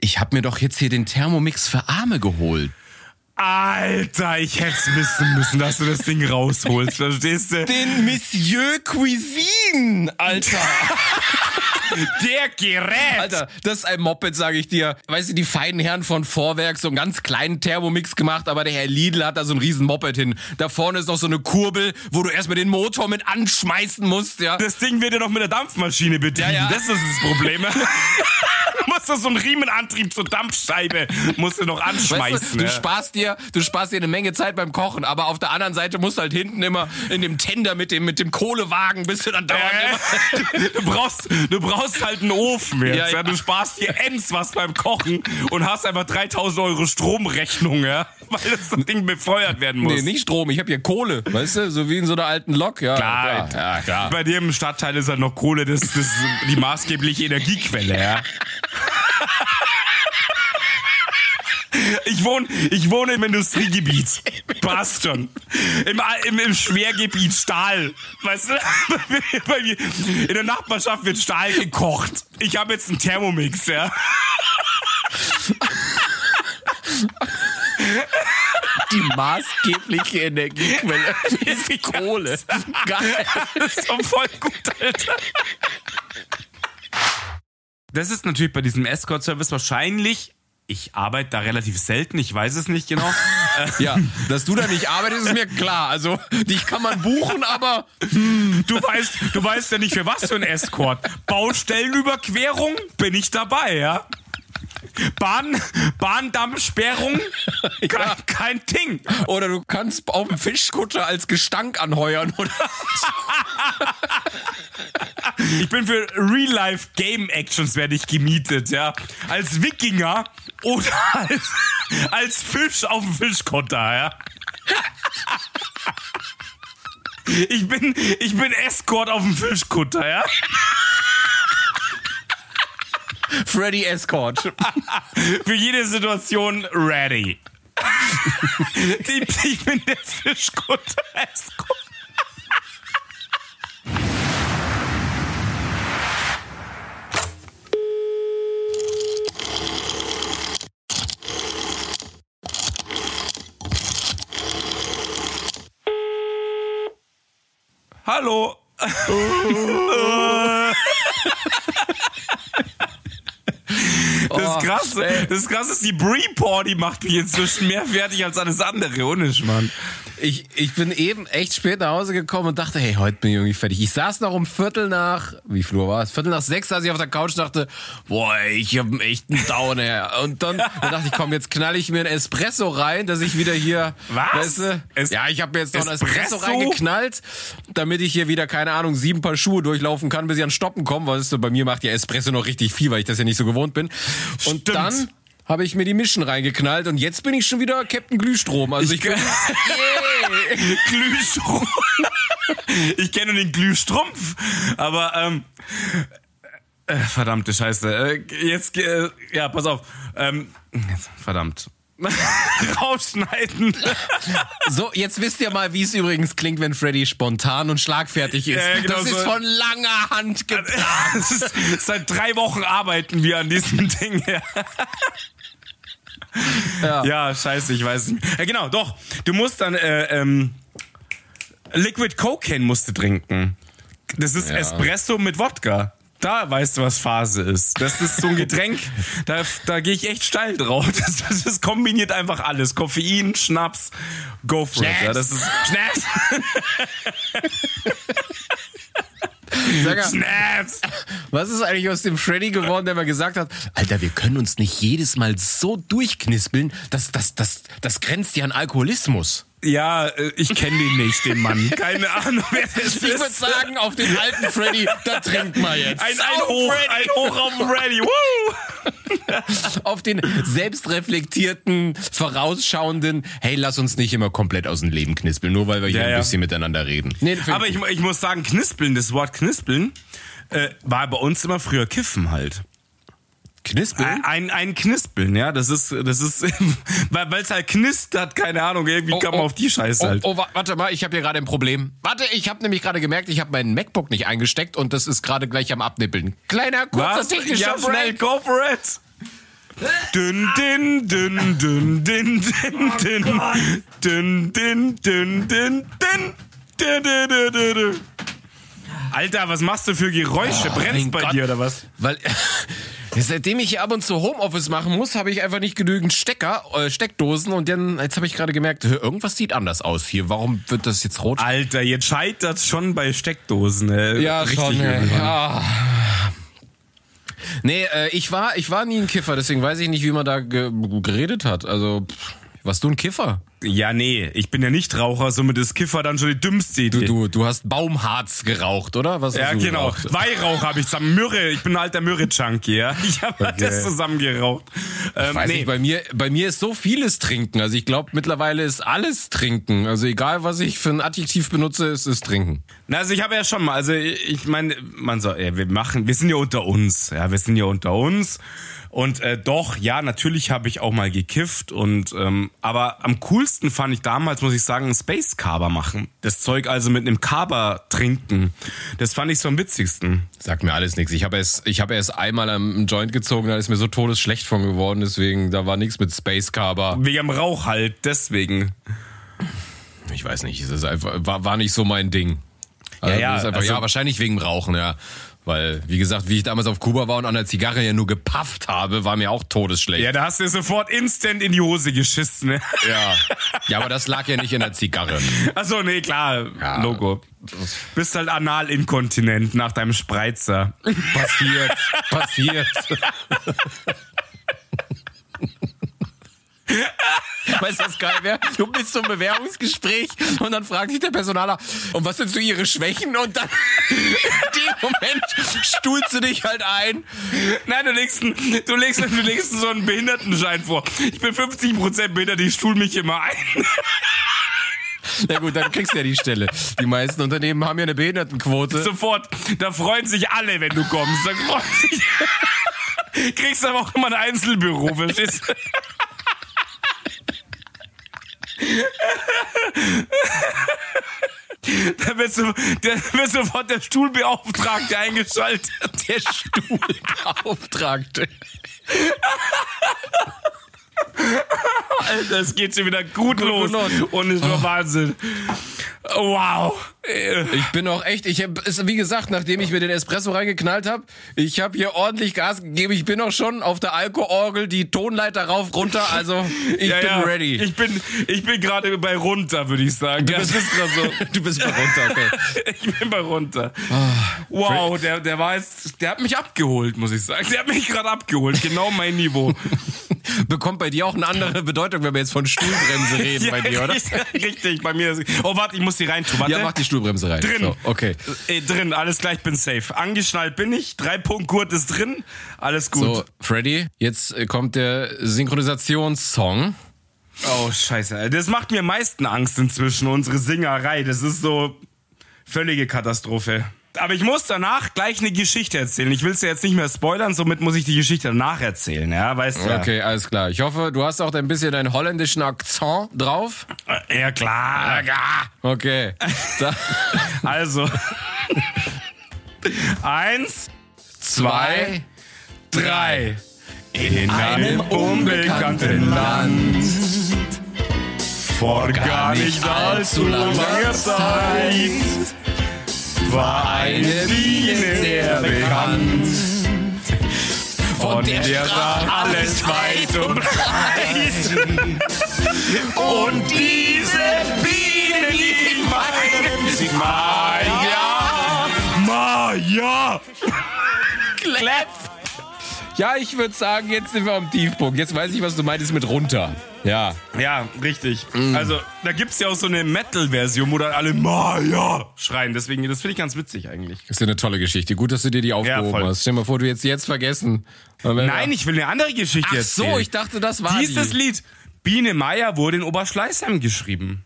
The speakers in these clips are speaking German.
ich habe mir doch jetzt hier den Thermomix für Arme geholt. Alter, ich hätte wissen müssen, dass du das Ding rausholst, verstehst du? Den Monsieur Cuisine, Alter. Der Gerät. Alter, das ist ein Moped, sage ich dir. Weißt du, die feinen Herren von Vorwerk so einen ganz kleinen Thermomix gemacht, aber der Herr Lidl hat da so ein riesen Moped hin. Da vorne ist noch so eine Kurbel, wo du erstmal den Motor mit anschmeißen musst, ja. Das Ding wird ja noch mit der Dampfmaschine betrieben. Ja, ja. Das ist das Problem. du musst da so einen Riemenantrieb zur Dampfscheibe musst du noch anschmeißen. Weißt du, du ja. sparst dir, du sparst dir eine Menge Zeit beim Kochen, aber auf der anderen Seite musst du halt hinten immer in dem Tender mit dem mit dem Kohlewagen bist du dann dauernd immer Äh, du brauchst, du brauchst halt einen Ofen jetzt. Ja, Ja. Du sparst dir ends was beim Kochen und hast einfach 3000 Euro Stromrechnung, ja, weil das Ding befeuert werden muss. Nee, nicht Strom, ich habe hier Kohle, weißt du, so wie in so einer alten Lok, ja. Klar. ja, klar. Bei dir im Stadtteil ist halt noch Kohle, das, das ist die maßgebliche Energiequelle, ja. Ich wohne, ich wohne im Industriegebiet. Passt schon. Im, im, Im Schwergebiet Stahl. Weißt du? Bei mir- In der Nachbarschaft wird Stahl gekocht. Ich habe jetzt einen Thermomix, ja. Die maßgebliche Energiequelle ist Kohle. Geil. Das ist doch voll gut, Alter. Das ist natürlich bei diesem Escort-Service wahrscheinlich. Ich arbeite da relativ selten, ich weiß es nicht genau. Ja, dass du da nicht arbeitest, ist mir klar. Also, dich kann man buchen, aber Du weißt, du weißt ja nicht für was für ein Escort. Baustellenüberquerung bin ich dabei, ja. Bahn, Bahndammsperrung, kein, kein Ding. oder du kannst auf dem Fischkutter als Gestank anheuern oder Ich bin für Real-Life Game Actions werde ich gemietet, ja. Als Wikinger oder als, als Fisch auf dem Fischkutter, ja. Ich bin, ich bin Escort auf dem Fischkutter, ja. Freddy Escort. Für jede Situation ready. Ich bin der Fischkutter Escort. Hallo. Das Krasse, das Krasse ist, die Brie-Por, die macht mich inzwischen mehr fertig als alles andere. Ohne Schmarrn. Ich, ich bin eben echt spät nach Hause gekommen und dachte, hey, heute bin ich irgendwie fertig. Ich saß noch um Viertel nach, wie viel Uhr war es? Viertel nach sechs, als ich auf der Couch dachte, boah, ich hab echt einen Downer. Und dann, dann dachte ich, komm, jetzt knall ich mir ein Espresso rein, dass ich wieder hier, Was? weißt du, Es- ja, ich habe mir jetzt noch ein Espresso, Espresso? reingeknallt, damit ich hier wieder, keine Ahnung, sieben Paar Schuhe durchlaufen kann, bis ich an Stoppen komme. Weißt du, bei mir macht ja Espresso noch richtig viel, weil ich das ja nicht so gewohnt bin. Und Stimmt. dann habe ich mir die Mischen reingeknallt und jetzt bin ich schon wieder Captain Glühstrom. Also ich, bin, Glühstrom. Ich kenne nur den Glühstrumpf, aber ähm, äh, verdammte Scheiße. Äh, jetzt äh, ja, pass auf. Ähm, verdammt. Rausschneiden. So, jetzt wisst ihr mal, wie es übrigens klingt, wenn Freddy spontan und schlagfertig ist. Ja, genau das ist so. von langer Hand geplant. Ist, seit drei Wochen arbeiten wir an diesem Ding. Ja. Ja. scheiße, ich weiß nicht. Ja, genau, doch. Du musst dann äh, ähm, Liquid Cocaine musst du trinken. Das ist Ja. Espresso mit Wodka. Da weißt du, was Phase ist. Das ist so ein Getränk, da, da gehe ich echt steil drauf. Das, das, das kombiniert einfach alles. Koffein, Schnaps, go for it. Schnaps. Ja, das ist Schnaps. Mal, Schnaps. was ist eigentlich aus dem Freddy geworden, der mal gesagt hat, Alter, wir können uns nicht jedes Mal so durchknispeln, das, das, das, das grenzt ja an Alkoholismus. Ja, äh, ich kenne den nicht, den Mann. Keine Ahnung, wer das ist. Ich würde sagen, auf den alten Freddy, da trinkt man jetzt. Ein, ein, Auf Hoch, Freddy. ein Hoch auf den Freddy. Woo! auf den selbstreflektierten, vorausschauenden, hey, lass uns nicht immer komplett aus dem Leben knispeln, nur weil wir hier Ja, ein ja. bisschen miteinander reden. Nee, Aber ich, ich muss sagen, knispeln, das Wort knispeln, äh, war bei uns immer früher Kiffen halt. Knispeln? Ein, ein Knispeln, ja, das ist, das ist, weil es halt knistert, keine Ahnung, irgendwie kam man auf die Scheiße oh, halt. oh, wa- warte mal, ich habe hier gerade ein Problem. Warte, ich habe nämlich gerade gemerkt, ich habe meinen MacBook nicht eingesteckt und das ist gerade gleich am Abnippeln. Kleiner, kurzer Was? technischer Ja, schnell, Break. go for it! Dünn, dünn, dünn, dünn, dünn, dünn, dünn, dünn, dünn, dünn, dünn, dünn, dünn. Alter, was machst du für Geräusche? Brennt's mein bei Gott. dir oder was? Weil seitdem ich hier ab und zu Homeoffice machen muss, habe ich einfach nicht genügend Stecker, äh, Steckdosen und dann jetzt habe ich gerade gemerkt, irgendwas sieht anders aus hier. Warum wird das jetzt rot? Alter, jetzt scheitert's schon bei Steckdosen. Äh, richtig ey. übel. ja. Nee, äh, ich war ich war nie ein Kiffer, deswegen weiß ich nicht, wie man da ge geredet hat. Also pff, warst du ein Kiffer? Ja, nee, ich bin ja nicht Raucher, somit ist Kiffer dann schon die dümmste Idee. Du du hast Baumharz geraucht, oder? Was ja, du genau. geraucht? Weihrauch habe ich zusammen. Myrrhe, ich bin ein alter Myrrhe-Junkie, ja. Ich habe Okay. das zusammen geraucht. Ähm, weiß nee. nicht, bei mir, bei mir ist so vieles Trinken. Also ich glaube, mittlerweile ist alles Trinken. Also egal, was ich für ein Adjektiv benutze, ist es Trinken. Na, also ich habe ja schon mal, also ich meine, man soll, ja, wir machen, wir sind ja unter uns, ja, wir sind ja unter uns. Und äh, doch, ja, natürlich habe ich auch mal gekifft und ähm, aber am coolsten fand ich damals, muss ich sagen, ein Space Carver machen. Das Zeug also mit einem Carver trinken. Das fand ich so am witzigsten. Sagt mir alles nichts. Ich habe erst, ich habe erst einmal am Joint gezogen, da ist mir so todesschlecht von geworden. Deswegen, da war nichts mit Space Carver. Wegen am Rauch halt, deswegen. Ich weiß nicht, es ist einfach, war, war nicht so mein Ding. Also, Ja, ja, einfach, also- ja, wahrscheinlich wegen Rauchen, ja. Weil, wie gesagt, wie ich damals auf Kuba war und an der Zigarre ja nur gepafft habe, war mir auch todesschlecht. Ja, da hast du sofort instant in die Hose geschissen. Ne? Ja. Ja, aber das lag ja nicht in der Zigarre. Achso, nee, klar, Ja. Logo. Bist halt analinkontinent nach deinem Spreizer. Passiert, passiert. Weißt du, was geil wäre? Du bist zum Bewerbungsgespräch und dann fragt sich der Personaler, und was sind so ihre Schwächen? Und dann in dem Moment stuhlst du dich halt ein. Nein, du legst, du legst, du legst so einen Behindertenschein vor. Ich bin 50% behindert, ich stuhl mich immer ein. Na gut, dann kriegst du ja die Stelle. Die meisten Unternehmen haben ja eine Behindertenquote. Sofort. Da freuen sich alle, wenn du kommst. Da freuen sich. Kriegst aber auch immer ein Einzelbüro, verstehst du? Da wird, so, der wird sofort der Stuhlbeauftragte eingeschaltet. Der Stuhlbeauftragte. Alter, es geht schon wieder gut, los. los. Und es war Wahnsinn. Wow. Ich bin auch echt, ich hab, ist, wie gesagt, nachdem ich mir den Espresso reingeknallt habe, ich habe hier ordentlich Gas gegeben. Ich bin auch schon auf der Alkoorgel die Tonleiter rauf, runter. Also ich Ja, bin ja. ready. Ich bin, ich bin gerade bei runter, würde ich sagen. Du Ja, bist- das ist gerade so. du bist mal runter, okay. Ich bin bei runter. Wow, der, der war jetzt, der hat mich abgeholt, muss ich sagen. Der hat mich gerade abgeholt. Genau mein Niveau. Bekommt bei dir auch eine andere Bedeutung, wenn wir jetzt von Stuhlbremse reden bei dir, oder? richtig, bei mir. ist- Oh, warte, ich muss die reintun. Warte. Ja, mach die Stuhlbremse rein. Drin. So, okay. Äh, drin, alles gleich, bin safe. Angeschnallt bin ich, drei Punkt Gurt ist drin, alles gut. So, Freddy, jetzt äh, kommt der Synchronisationssong. Oh, scheiße. Das macht mir am meisten Angst inzwischen, unsere Singerei. Das ist so völlige Katastrophe. Aber ich muss danach gleich eine Geschichte erzählen. Ich will es ja jetzt nicht mehr spoilern, somit muss ich die Geschichte danach erzählen, ja, weißt du? Okay, alles klar. Ich hoffe, du hast auch ein bisschen deinen holländischen Akzent drauf. Ja. ja, klar. Ja. Okay. Also. Eins, zwei, drei. In einem unbekannten Land. Vor gar nicht allzu langer Zeit war eine Biene sehr bekannt. Von der war alles weit und breit. Und diese Biene, die meinen sie Maya. Maya. Clap. Ja, ich würde sagen, jetzt sind wir am Tiefpunkt. Jetzt weiß ich, was du meintest mit runter. Ja. Ja, richtig. Also, da gibt's ja auch so eine Metal-Version, wo dann alle Maya schreien. Deswegen, das finde ich ganz witzig eigentlich. Das ist ja eine tolle Geschichte. Gut, dass du dir die aufgehoben voll. hast. Stell dir mal vor, du jetzt jetzt vergessen. Nein, ich will eine andere Geschichte Ach erzählen. so, ich dachte, das war Dieses die. Lied, Biene Meier, wurde in Oberschleißheim geschrieben.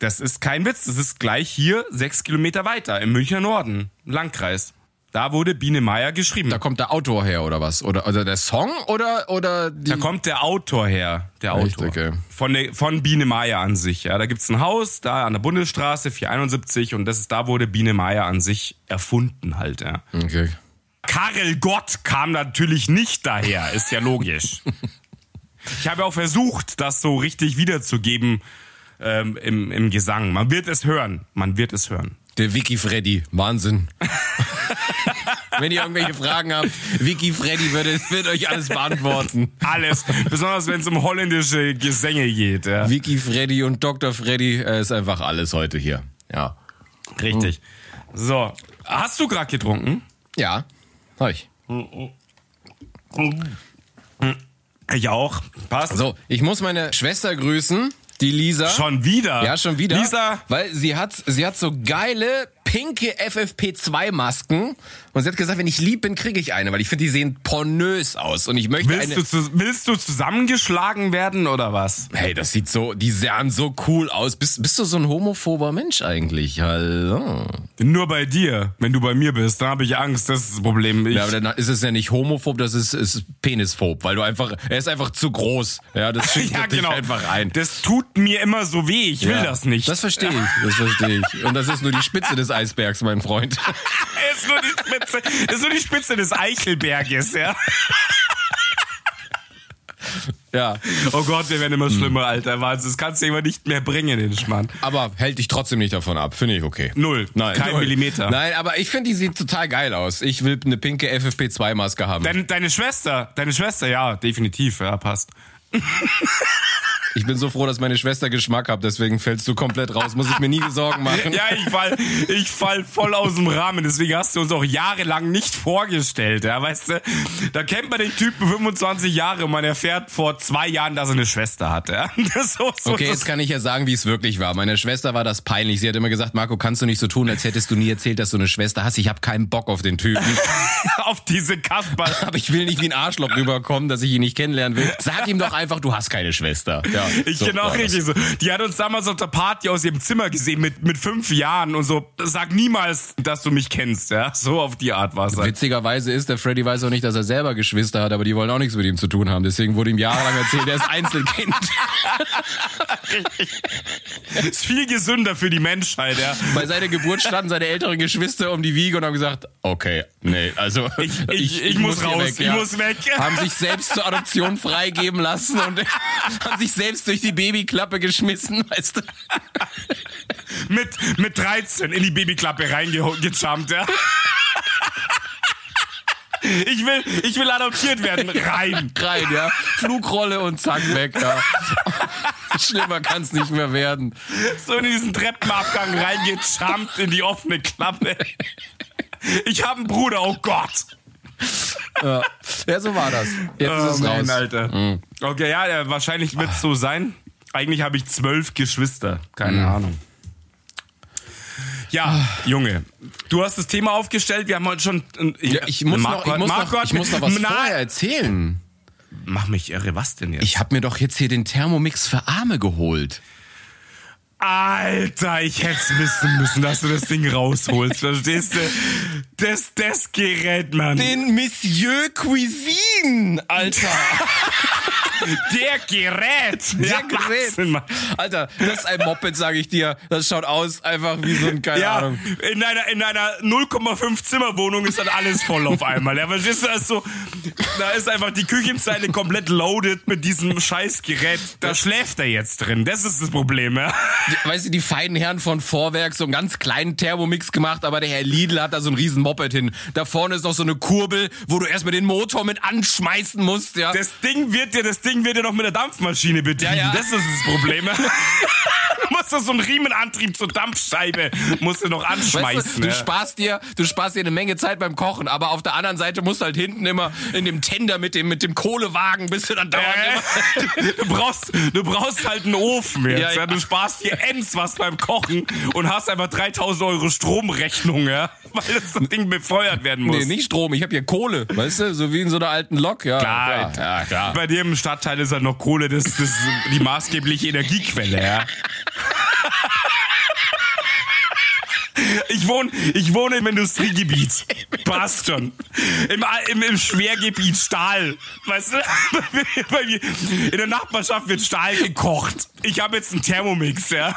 Das ist kein Witz, das ist gleich hier sechs Kilometer weiter im Münchner Norden, Landkreis. Da wurde Biene Meier geschrieben. Da Da, kommt der Autor her oder was? Oder, oder der Song oder oder die kommt der Autor her, der? Autor. Okay. Von, der, von Biene Meier an sich. Ja, da gibt's ein Haus, da an der Bundesstraße 471 und das ist da wurde Biene Meier an sich erfunden halt. Ja. Okay. Karel Gott kam natürlich nicht daher, ist ja logisch. Ich habe auch versucht, das so richtig wiederzugeben ähm, im, im Gesang. Man wird es hören. Man wird es hören. Der Wiki Freddy. Wahnsinn. Wenn ihr irgendwelche Fragen habt, Wiki Freddy wird, wird euch alles beantworten. Alles. Besonders wenn es um holländische Gesänge geht. Ja. Wiki Freddy und Dr. Freddy äh, ist einfach alles heute hier. Ja. Richtig. So. Hast du gerade getrunken? Ja. Hab ich. Ich auch. Passt. So, ich muss meine Schwester grüßen, die Lisa. Schon wieder? Ja, schon wieder. Lisa. Weil sie hat, sie hat so geile pinke FFP2-Masken. Und sie hat gesagt, wenn ich lieb bin, kriege ich eine, weil ich finde, die sehen pornös aus. Und ich möchte Willst eine. du, zu, willst du zusammengeschlagen werden oder was? Hey, das sieht so, die sahen so cool aus. Bist, bist du so ein homophober Mensch eigentlich? Hallo. Nur bei dir. Wenn du bei mir bist, dann habe ich Angst. Das ist das Problem. Ich, Ja, aber dann ist es ja nicht homophob, das ist, ist penisphob, weil du einfach, er ist einfach zu groß. Ja, das schüchtert ja, dich genau. einfach ein. Das tut mir immer so weh. Ich will Ja, das nicht. Das verstehe ich, das verstehe ich. Und das ist nur die Spitze des Eisbergs, mein Freund. ist nur die Spitze, ist nur die Spitze des Eichelberges, ja. Ja. Oh Gott, wir werden immer schlimmer, Alter. Wahnsinn. Das kannst du immer nicht mehr bringen, den Schmarrn. Aber hält dich trotzdem nicht davon ab, finde ich okay. Null. Nein, Kein null. Millimeter. Nein, aber ich finde, die sieht total geil aus. Ich will eine pinke FFP2-Maske haben. Deine, deine Schwester, deine Schwester, ja, definitiv, ja, passt. Ich bin so froh, dass meine Schwester Geschmack hat, deswegen fällst du komplett raus. Muss ich mir nie Sorgen machen. Ja, ich fall, ich fall voll aus dem Rahmen, deswegen hast du uns auch jahrelang nicht vorgestellt, ja, weißt du? Da kennt man den Typen 25 Jahre und man erfährt vor zwei Jahren, dass er eine Schwester hat, ja. Das so, so, Okay, jetzt kann ich ja sagen, wie es wirklich war. Meiner Schwester war das peinlich. Sie hat immer gesagt, Marco, kannst du nicht so tun, als hättest du nie erzählt, dass du eine Schwester hast. Ich habe keinen Bock auf den Typen. auf diese Kasper. Aber ich will nicht wie ein Arschloch rüberkommen, dass ich ihn nicht kennenlernen will. Sag ihm doch einfach, du hast keine Schwester. Ja, Ich so genau richtig so. Die hat uns damals auf der Party aus ihrem Zimmer gesehen mit, mit fünf Jahren und so. Sag niemals, dass du mich kennst, ja. So auf die Art war es. halt. Witzigerweise ist, der Freddy weiß auch nicht, dass er selber Geschwister hat, aber die wollen auch nichts mit ihm zu tun haben. Deswegen wurde ihm jahrelang erzählt, er ist Einzelkind. Ist viel gesünder für die Menschheit, ja. Bei seiner Geburt standen seine älteren Geschwister um die Wiege und haben gesagt, okay, nee, also Ich, ich, ich, muss hier raus, weg, ich ja. muss weg. Haben sich selbst zur Adoption freigeben lassen und haben sich selbst durch die Babyklappe geschmissen, weißt du. mit, mit 13 in die Babyklappe reingejumpt, ja. Ich will, ich will adoptiert werden. Rein. Rein, ja. Flugrolle und zack, weg, ja. Schlimmer kann's nicht mehr werden. So in diesen Treppenabgang reingejumpt in die offene Klappe. Ich habe einen Bruder, oh Gott. Ja, ja so war das. Jetzt ist Oh es Mann, raus. Mhm. Alter. Okay, ja, wahrscheinlich wird es so sein. Eigentlich habe ich zwölf Geschwister. Keine Mhm. Ahnung. Ja, Junge, du hast das Thema aufgestellt. Wir haben heute schon. Ja, ich muss noch, ich muss noch, ich muss noch was Na, vorher erzählen. Mach mich irre, was denn jetzt? Ich habe mir doch jetzt hier den Thermomix für Arme geholt. Alter, ich hätte wissen müssen, dass du das Ding rausholst. Verstehst du? Das, das Gerät, Mann. Den Monsieur Cuisine, Alter. Der Gerät. Der Ja, Gerät. Alter, das ist ein Moped, sage ich dir. Das schaut aus einfach wie so ein, keine Ja, Ahnung. in einer, in einer 0,5 Zimmerwohnung ist dann alles voll auf einmal. Ja, verstehst du, das ist so, da ist einfach die Küchenzeile komplett loaded mit diesem Scheißgerät. Da schläft er jetzt drin. Das ist das Problem, ja. Die- Weißt du, die feinen Herren von Vorwerk so einen ganz kleinen Thermomix gemacht, aber der Herr Lidl hat da so ein riesen Moped hin. Da vorne ist noch so eine Kurbel, wo du erstmal den Motor mit anschmeißen musst, ja. Das Ding wird dir, das Ding wird dir noch mit der Dampfmaschine betrieben. Ja, ja. Das ist das Problem. ja. du musst da so einen Riemenantrieb zur Dampfscheibe musst du noch Weißt anschmeißen. du, du ja. sparst dir, du sparst dir eine Menge Zeit beim Kochen, aber auf der anderen Seite musst du halt hinten immer in dem Tender mit dem mit dem Kohlewagen, bist du dann dauernd immer Äh, du brauchst, du brauchst halt einen Ofen jetzt. Ja, Ja, ja. Du sparst dir ends was beim Kochen und hast einfach 3000 Euro Stromrechnung, ja, weil das Ding befeuert werden muss. Nee, nicht Strom, ich habe hier Kohle, weißt du, so wie in so einer alten Lok, ja. Klar, ja, klar. Bei dir im Stadtteil ist halt noch Kohle, das, das ist die maßgebliche Energiequelle, ja. Ich wohne, ich wohne im Industriegebiet. Passt schon. Im, im, im Schwergebiet Stahl. Weißt du? Bei mir- In der Nachbarschaft wird Stahl gekocht. Ich habe jetzt einen Thermomix, ja.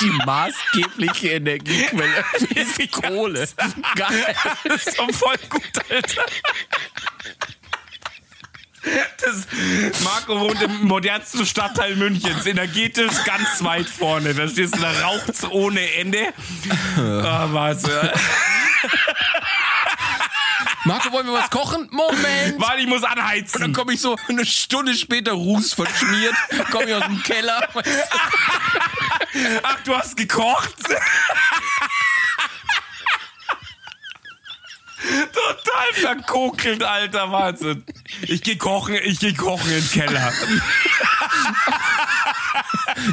Die maßgebliche Energiequelle ist Kohle. Geil. Das ist doch voll gut, Alter. Das, Marco wohnt im modernsten Stadtteil Münchens, energetisch ganz weit vorne. Da stehst du, da raucht's ohne Ende. Ah, was? Marco, wollen wir was kochen? Moment. Warte, ich muss Und dann anheizen. komme ich so eine Stunde später Ruß verschmiert, komme ich aus dem Keller. Ach, du hast gekocht? Total verkokelt, alter Wahnsinn. Ich geh kochen, ich geh kochen im Keller.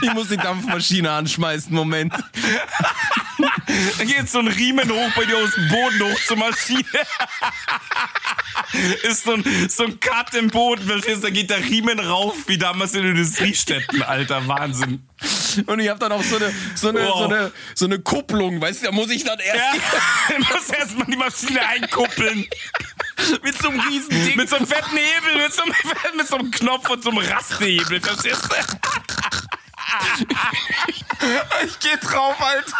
Ich muss die Dampfmaschine anschmeißen, Moment. Dann geht so ein Riemen hoch bei dir aus dem Boden hoch zur Maschine. Ist so ein, so ein Cut im Boden, verstehst du? Da geht der Riemen rauf, wie damals in den Industriestätten, alter Wahnsinn. Und ich habe dann auch so eine, so, eine, Wow. so, eine, so eine Kupplung, weißt du, da muss ich dann erst Ja, du musst erstmal die Maschine einkuppeln. mit so einem riesen Ding. Mit so einem fetten Hebel, mit so einem, mit so einem Knopf und so einem Rastehebel, verstehst du? Ich geh drauf, Alter.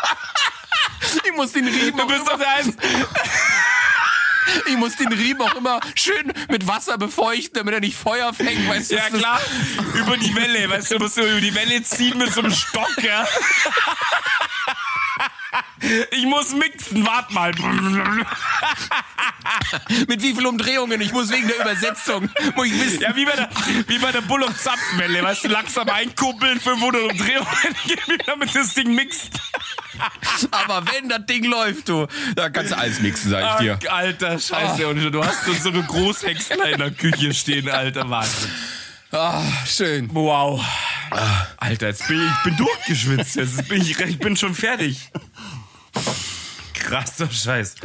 Ich muss den Riemen Du auch bist immer, doch der Eins. ich muss den Riemen auch immer schön mit Wasser befeuchten, damit er nicht Feuer fängt, weißt du? Ja klar, über die Welle, weißt du, du musst so über die Welle ziehen mit so einem Stock, ja. Ich muss mixen, wart mal. Mit wie viel Umdrehungen? Ich muss wegen der Übersetzung. Muss ich wissen. Ja, wie bei der, wie bei der Bull- und Zapfwelle, weißt du, langsam einkuppeln, 500 Umdrehungen, damit das Ding mixt. Aber wenn das Ding läuft, du, da kannst du alles mixen, sag ich dir. Ach, alter Scheiße, und du hast so, so eine Großhexler in der Küche stehen, alter Wahnsinn. Ah, schön. Wow. Alter, jetzt bin ich, ich bin durchgeschwitzt. Jetzt bin ich, ich bin schon fertig. Krasser Scheiß.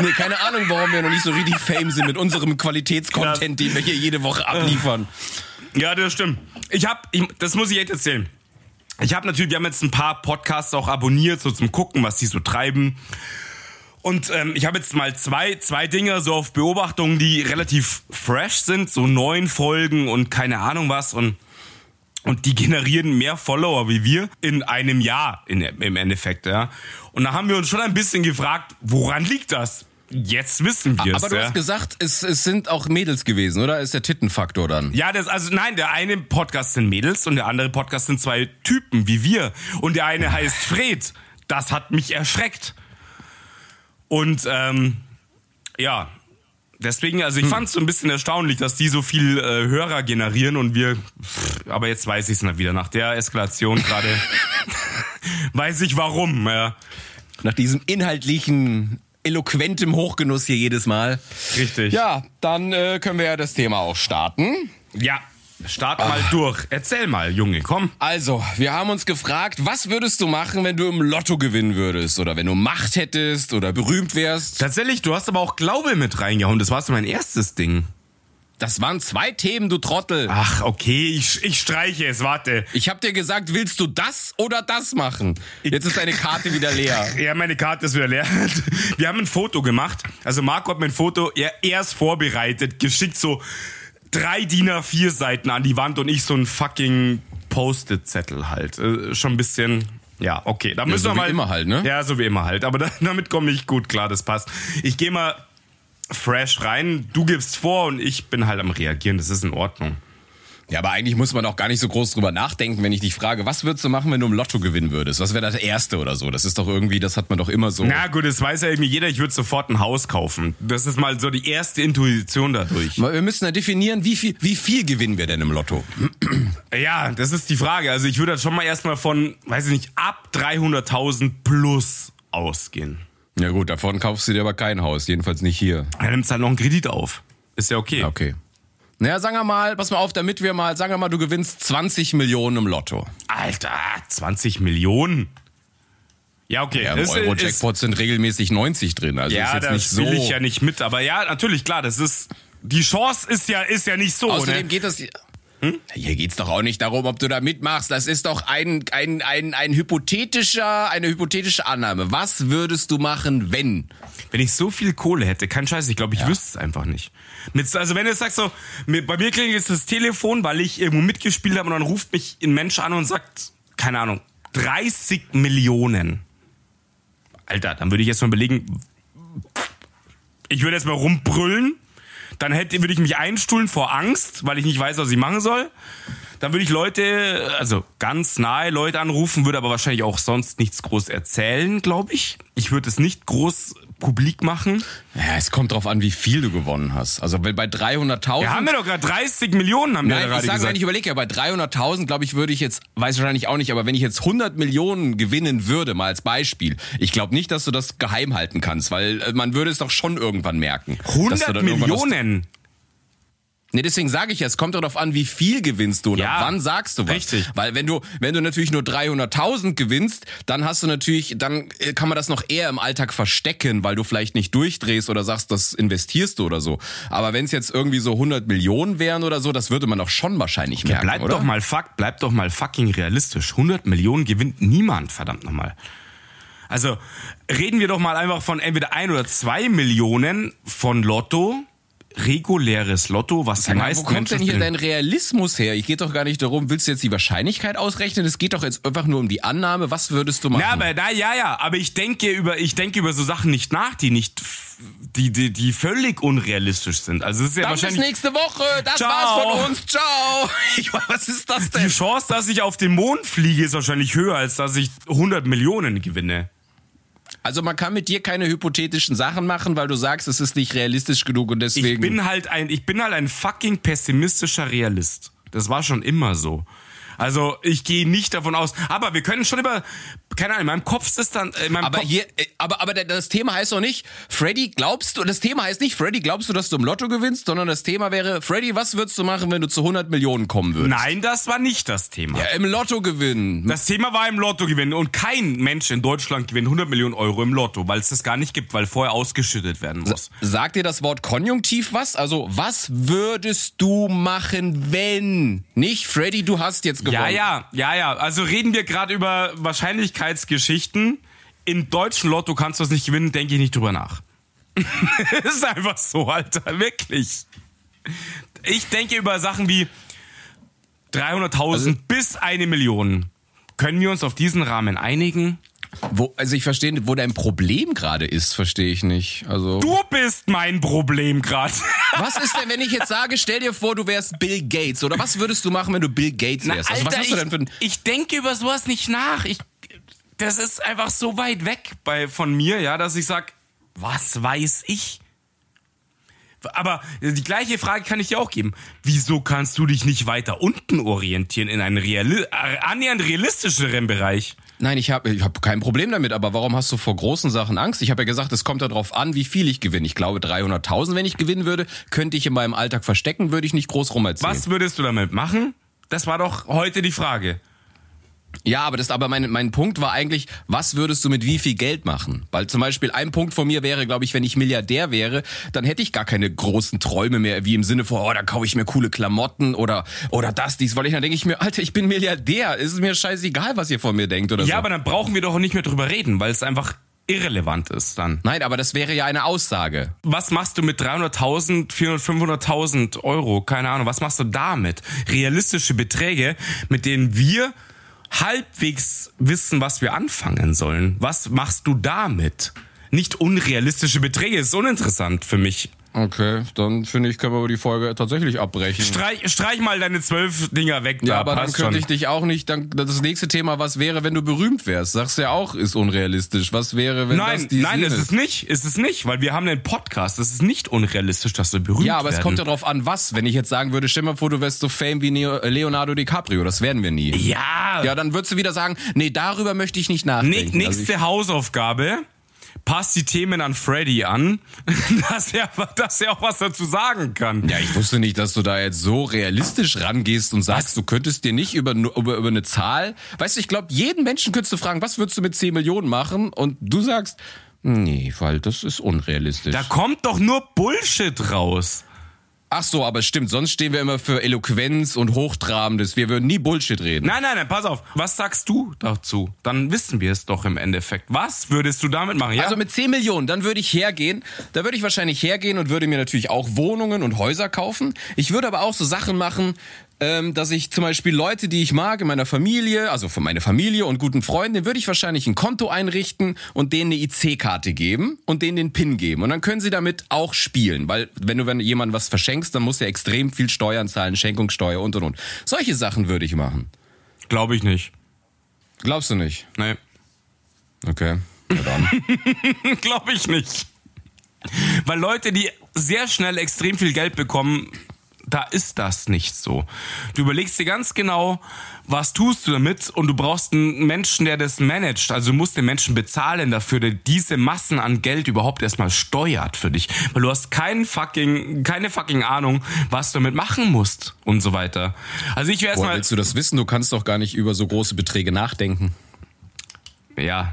Nee, keine Ahnung, warum wir noch nicht so richtig fame sind mit unserem Qualitätscontent, den wir hier jede Woche abliefern. Ja, das stimmt. Ich hab, ich, das muss ich echt erzählen. Ich habe natürlich, wir haben jetzt ein paar Podcasts auch abonniert, so zum Gucken, was die so treiben. Und ähm, ich habe jetzt mal zwei, zwei Dinge so auf Beobachtung, die relativ fresh sind, so neun Folgen und keine Ahnung was und und die generieren mehr Follower wie wir in einem Jahr in, im Endeffekt, ja. Und da haben wir uns schon ein bisschen gefragt, woran liegt das? Jetzt wissen wir es. Aber du ja. hast gesagt, es, es sind auch Mädels gewesen, oder? Ist der Tittenfaktor dann? Ja, das, also nein, der eine Podcast sind Mädels und der andere Podcast sind zwei Typen wie wir. Und der eine heißt Fred. Das hat mich erschreckt. Und ähm, ja, deswegen, also ich fand es so ein bisschen erstaunlich, dass die so viel äh, Hörer generieren und wir, pff, aber jetzt weiß ich es wieder. Nach der Eskalation gerade weiß ich warum. Ja. Nach diesem inhaltlichen, eloquentem Hochgenuss hier jedes Mal. Richtig. Ja, dann äh, können wir ja das Thema auch starten. Ja, start mal durch. Erzähl mal, Junge, komm. Also, wir haben uns gefragt, was würdest du machen, wenn du im Lotto gewinnen würdest? Oder wenn du Macht hättest oder berühmt wärst? Tatsächlich, du hast aber auch Glaube mit reingehauen. Das war so mein erstes Ding. Das waren zwei Themen, du Trottel. Ach, okay, ich, ich streiche es, warte. Ich hab dir gesagt, willst du das oder das machen? Jetzt ist deine Karte wieder leer. Ja, meine Karte ist wieder leer. Wir haben ein Foto gemacht. Also Marco hat mein Foto er, erst vorbereitet, geschickt so drei DIN A4 Seiten an die Wand und ich so ein fucking Post-it-Zettel halt. Äh, schon ein bisschen... Ja, okay. Da müssen so wir wie mal. immer halt, ne? Ja, so wie immer halt. Aber da, damit komme ich gut klar, das passt. Ich gehe mal fresh rein. Du gibst vor und ich bin halt am Reagieren. Das ist in Ordnung. Ja, aber eigentlich muss man auch gar nicht so groß drüber nachdenken, wenn ich dich frage, was würdest du machen, wenn du im Lotto gewinnen würdest? Was wäre das Erste oder so? Das ist doch irgendwie, das hat man doch immer so. Na gut, das weiß ja irgendwie jeder, ich würde sofort ein Haus kaufen. Das ist mal so die erste Intuition dadurch. Wir müssen ja definieren, wie viel, wie viel gewinnen wir denn im Lotto? Ja, das ist die Frage. Also ich würde schon mal erstmal von, weiß ich nicht, ab 300.000 plus ausgehen. Ja gut, davon kaufst du dir aber kein Haus, jedenfalls nicht hier. Dann nimmst du halt noch einen Kredit auf. Ist ja okay. Okay. Naja, sagen wir mal, pass mal auf, damit wir mal, sagen wir mal, du gewinnst 20 Millionen im Lotto. Alter, 20 Millionen. Ja, okay. Ja, im Das Euro-Jackpot sind regelmäßig 90 drin, also Ja, ist jetzt da nicht so. spiele ich ja nicht mit. Aber ja, natürlich, klar, das ist, die Chance ist ja, ist ja nicht so. Außerdem ne? geht das. Hier geht's doch auch nicht darum, ob du da mitmachst. Das ist doch ein, ein, ein, ein hypothetischer, eine hypothetische Annahme. Was würdest du machen, wenn? Wenn ich so viel Kohle hätte, kein Scheiß, ich glaube, ich wüsste es einfach nicht. Mit, also wenn du jetzt sagst so, mir- bei mir klingelt jetzt das Telefon, weil ich irgendwo mitgespielt habe und dann ruft mich ein Mensch an und sagt, keine Ahnung, 30 Millionen. Alter, dann würde ich jetzt mal überlegen, ich würde jetzt mal rumbrüllen, dann hätte, würde ich mich einstuhlen vor Angst, weil ich nicht weiß, was ich machen soll. Dann würde ich Leute, also ganz nahe Leute anrufen, würde aber wahrscheinlich auch sonst nichts groß erzählen, glaube ich. Ich würde es nicht groß publik machen. Ja, es kommt drauf an, wie viel du gewonnen hast. Also wenn bei 300.000... Ja, haben wir doch gerade 30 Millionen, haben wir Nein, gerade ich sage, gesagt. ich überlege, ja, bei 300.000, glaube ich, würde ich jetzt, weiß wahrscheinlich auch nicht, aber wenn ich jetzt 100 Millionen gewinnen würde, mal als Beispiel, ich glaube nicht, dass du das geheim halten kannst, weil äh, man würde es doch schon irgendwann merken. dass du 100 dann irgendwann aus- Millionen. Nee, deswegen sage ich ja, es kommt darauf an, wie viel gewinnst du oder Ja, wann sagst du was. richtig. Weil wenn du, wenn du natürlich nur 300.000 gewinnst, dann hast du natürlich, dann äh, kann man das noch eher im Alltag verstecken, weil du vielleicht nicht durchdrehst oder sagst, das investierst du oder so. Aber wenn es jetzt irgendwie so 100 Millionen wären oder so, das würde man doch schon wahrscheinlich merken, Bleib oder? doch mal fuck, bleib doch mal fucking realistisch. 100 Millionen gewinnt niemand, verdammt nochmal. Also reden wir doch mal einfach von entweder ein oder zwei Millionen von Lotto, reguläres Lotto, was die meisten wo kommt Menschen denn hier dein Realismus her? Ich geht doch gar nicht darum, willst du jetzt die Wahrscheinlichkeit ausrechnen? Es geht doch jetzt einfach nur um die Annahme. Was würdest du machen? Na, aber da, ja, ja, aber ich denke über, ich denke über so Sachen nicht nach, die nicht, die, die, die völlig unrealistisch sind. Also es ist ja Dann bis wahrscheinlich nächste Woche. Das Ciao. war's von uns. Ciao. Ich, was ist das die denn? Chance, dass ich auf den Mond fliege, ist wahrscheinlich höher, als dass ich 100 Millionen gewinne. Also man kann mit dir keine hypothetischen Sachen machen, weil du sagst, es ist nicht realistisch genug und Ich deswegen. bin halt ein, ich bin halt ein fucking pessimistischer Realist. Das war schon immer so. Also ich gehe nicht davon aus. Aber wir können schon über, keine Ahnung, in meinem Kopf ist dann, in meinem aber Kopf, hier, äh, aber, aber das Thema heißt doch nicht, Freddy, glaubst du, das Thema heißt nicht, Freddy, glaubst du, dass du im Lotto gewinnst, sondern das Thema wäre, Freddy, was würdest du machen, wenn du zu 100 Millionen kommen würdest? nein, das war nicht das Thema. Ja, im Lotto gewinnen. Das Thema war im Lotto gewinnen und kein Mensch in Deutschland gewinnt 100 Millionen Euro im Lotto, weil es das gar nicht gibt, weil vorher ausgeschüttet werden muss. Sagt dir das Wort Konjunktiv was? Also, was würdest du machen, wenn? Nicht, Freddy, du hast jetzt gewonnen. Ja, ja, ja, ja. Also reden wir gerade über Wahrscheinlichkeitsgeschichten. Im deutschen Lotto kannst du es nicht gewinnen, denke ich nicht drüber nach. ist einfach so, Alter, wirklich. Ich denke über Sachen wie 300.000 Also- bis eine Million. Können wir uns auf diesen Rahmen einigen? Wo, also ich verstehe, wo dein Problem gerade ist, verstehe ich nicht. Also Du bist mein Problem gerade. was ist denn, wenn ich jetzt sage, stell dir vor, du wärst Bill Gates oder was würdest du machen, wenn du Bill Gates wärst? also was hast du denn für ein ich, ich denke über sowas nicht nach. Ich, das ist einfach so weit weg bei, von mir, ja, dass ich sag, was weiß ich? Aber die gleiche Frage kann ich dir auch geben. Wieso kannst du dich nicht weiter unten orientieren in einen reali äh, annähernd realistischeren Bereich? Nein, ich habe ich hab kein Problem damit, aber warum hast du vor großen Sachen Angst? Ich habe ja gesagt, es kommt darauf an, wie viel ich gewinne. Ich glaube 300.000, wenn ich gewinnen würde, könnte ich in meinem Alltag verstecken, würde ich nicht groß rum erzählen. Was würdest du damit machen? Das war doch heute die Frage. Ja, aber das, aber mein, mein Punkt war eigentlich, was würdest du mit wie viel Geld machen? Weil zum Beispiel ein Punkt von mir wäre, glaube ich, wenn ich Milliardär wäre, dann hätte ich gar keine großen Träume mehr, wie im Sinne von, oh, da kaufe ich mir coole Klamotten oder, oder das, dies, weil ich dann denke ich mir, Alter, ich bin Milliardär, es ist mir scheißegal, was ihr von mir denkt oder Ja, so. aber dann brauchen wir doch nicht mehr drüber reden, weil es einfach irrelevant ist dann. Nein, aber das wäre ja eine Aussage. Was machst du mit 300.000, 400.000, 500.000 Euro? Keine Ahnung. Was machst du damit? Realistische Beträge, mit denen wir halbwegs wissen, was wir anfangen sollen. Was machst du damit? Nicht unrealistische Beträge ist uninteressant für mich. Okay, dann finde ich, können wir die Folge tatsächlich abbrechen. Streich, streich mal deine zwölf Dinger weg. ja, da aber dann könnte schon. ich dich auch nicht, dann, das nächste Thema, was wäre, wenn du berühmt wärst? Sagst du ja auch, ist unrealistisch. Was wäre, wenn Nein, das die nein, es jenes? ist nicht. Es ist nicht, weil wir haben einen Podcast. Es ist nicht unrealistisch, dass wir berühmt Ja, aber es werden. kommt ja drauf an, was. Wenn ich jetzt sagen würde, stell mal vor, du wärst so Fame wie äh, Leonardo DiCaprio, das werden wir nie. Ja, Ja, dann würdest du wieder sagen, nee, darüber möchte ich nicht nachdenken. Nächste Also ich, Hausaufgabe. Passt die Themen an Freddy an, dass er, dass er auch was dazu sagen kann. ja, ich wusste nicht, dass du da jetzt so realistisch rangehst und sagst, du könntest dir nicht über, über, über eine Zahl, weißt du, ich glaube, jeden Menschen könntest du fragen, was würdest du mit 10 Millionen machen? Und du sagst, nee, weil das ist unrealistisch. Da kommt doch nur Bullshit raus. Ach so, aber stimmt, sonst stehen wir immer für Eloquenz und Hochtrabendes. Wir würden nie Bullshit reden. Nein, nein, nein, pass auf. Was sagst du dazu? Dann wissen wir es doch im Endeffekt. Was würdest du damit machen? Ja? Also mit 10 Millionen, dann würde ich hergehen. Da würde ich wahrscheinlich hergehen und würde mir natürlich auch Wohnungen und Häuser kaufen. Ich würde aber auch so Sachen machen, ähm, dass ich zum Beispiel Leute, die ich mag in meiner Familie, also für meine Familie und guten Freunden, würde ich wahrscheinlich ein Konto einrichten und denen eine IC-Karte geben und denen den PIN geben. Und dann können sie damit auch spielen, weil wenn du wenn jemand was verschenkst, dann muss er extrem viel Steuern zahlen, Schenkungssteuer und und und. Solche Sachen würde ich machen. Glaube ich nicht. Glaubst du nicht? Nee. Okay. Ja dann. Glaube ich nicht. Weil Leute, die sehr schnell extrem viel Geld bekommen, da ist das nicht so. Du überlegst dir ganz genau, was tust du damit und du brauchst einen Menschen, der das managt. Also du musst den Menschen bezahlen dafür, der diese Massen an Geld überhaupt erstmal steuert für dich. Weil du hast keinen fucking, keine fucking Ahnung, was du damit machen musst und so weiter. Also ich wäre erstmal. willst du das wissen? Du kannst doch gar nicht über so große Beträge nachdenken. Ja,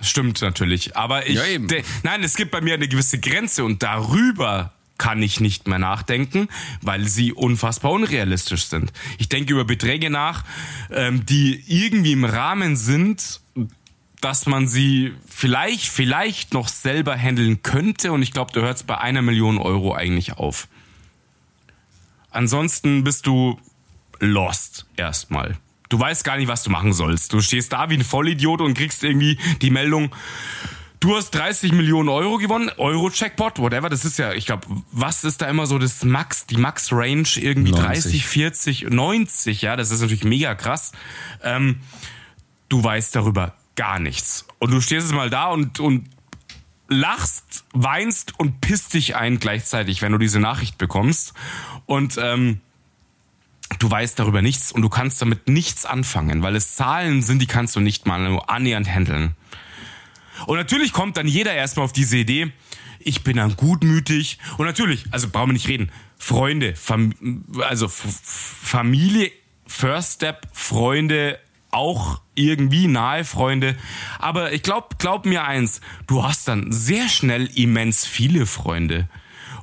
stimmt natürlich. Aber ich. Ja, eben. de- nein, es gibt bei mir eine gewisse Grenze und darüber kann ich nicht mehr nachdenken, weil sie unfassbar unrealistisch sind. Ich denke über Beträge nach, ähm, die irgendwie im Rahmen sind, dass man sie vielleicht, vielleicht noch selber handeln könnte. Und ich glaube, du hörst bei einer Million Euro eigentlich auf. Ansonsten bist du lost erstmal. Du weißt gar nicht, was du machen sollst. Du stehst da wie ein Vollidiot und kriegst irgendwie die Meldung, du hast 30 Millionen Euro gewonnen, Euro-Checkpot, whatever. Das ist ja, ich glaube, was ist da immer so das Max, die Max-Range irgendwie 90. 30, 40, 90, ja, das ist natürlich mega krass. Ähm, du weißt darüber gar nichts. Und du stehst jetzt mal da und, und lachst, weinst und pisst dich ein gleichzeitig, wenn du diese Nachricht bekommst. Und ähm, du weißt darüber nichts und du kannst damit nichts anfangen, weil es Zahlen sind, die kannst du nicht mal nur annähernd handeln. Und natürlich kommt dann jeder erstmal auf diese Idee, ich bin dann gutmütig. Und natürlich, also brauchen wir nicht reden, Freunde, Fam also F Familie, First Step, Freunde, auch irgendwie nahe Freunde. Aber ich glaube, glaub mir eins, du hast dann sehr schnell immens viele Freunde.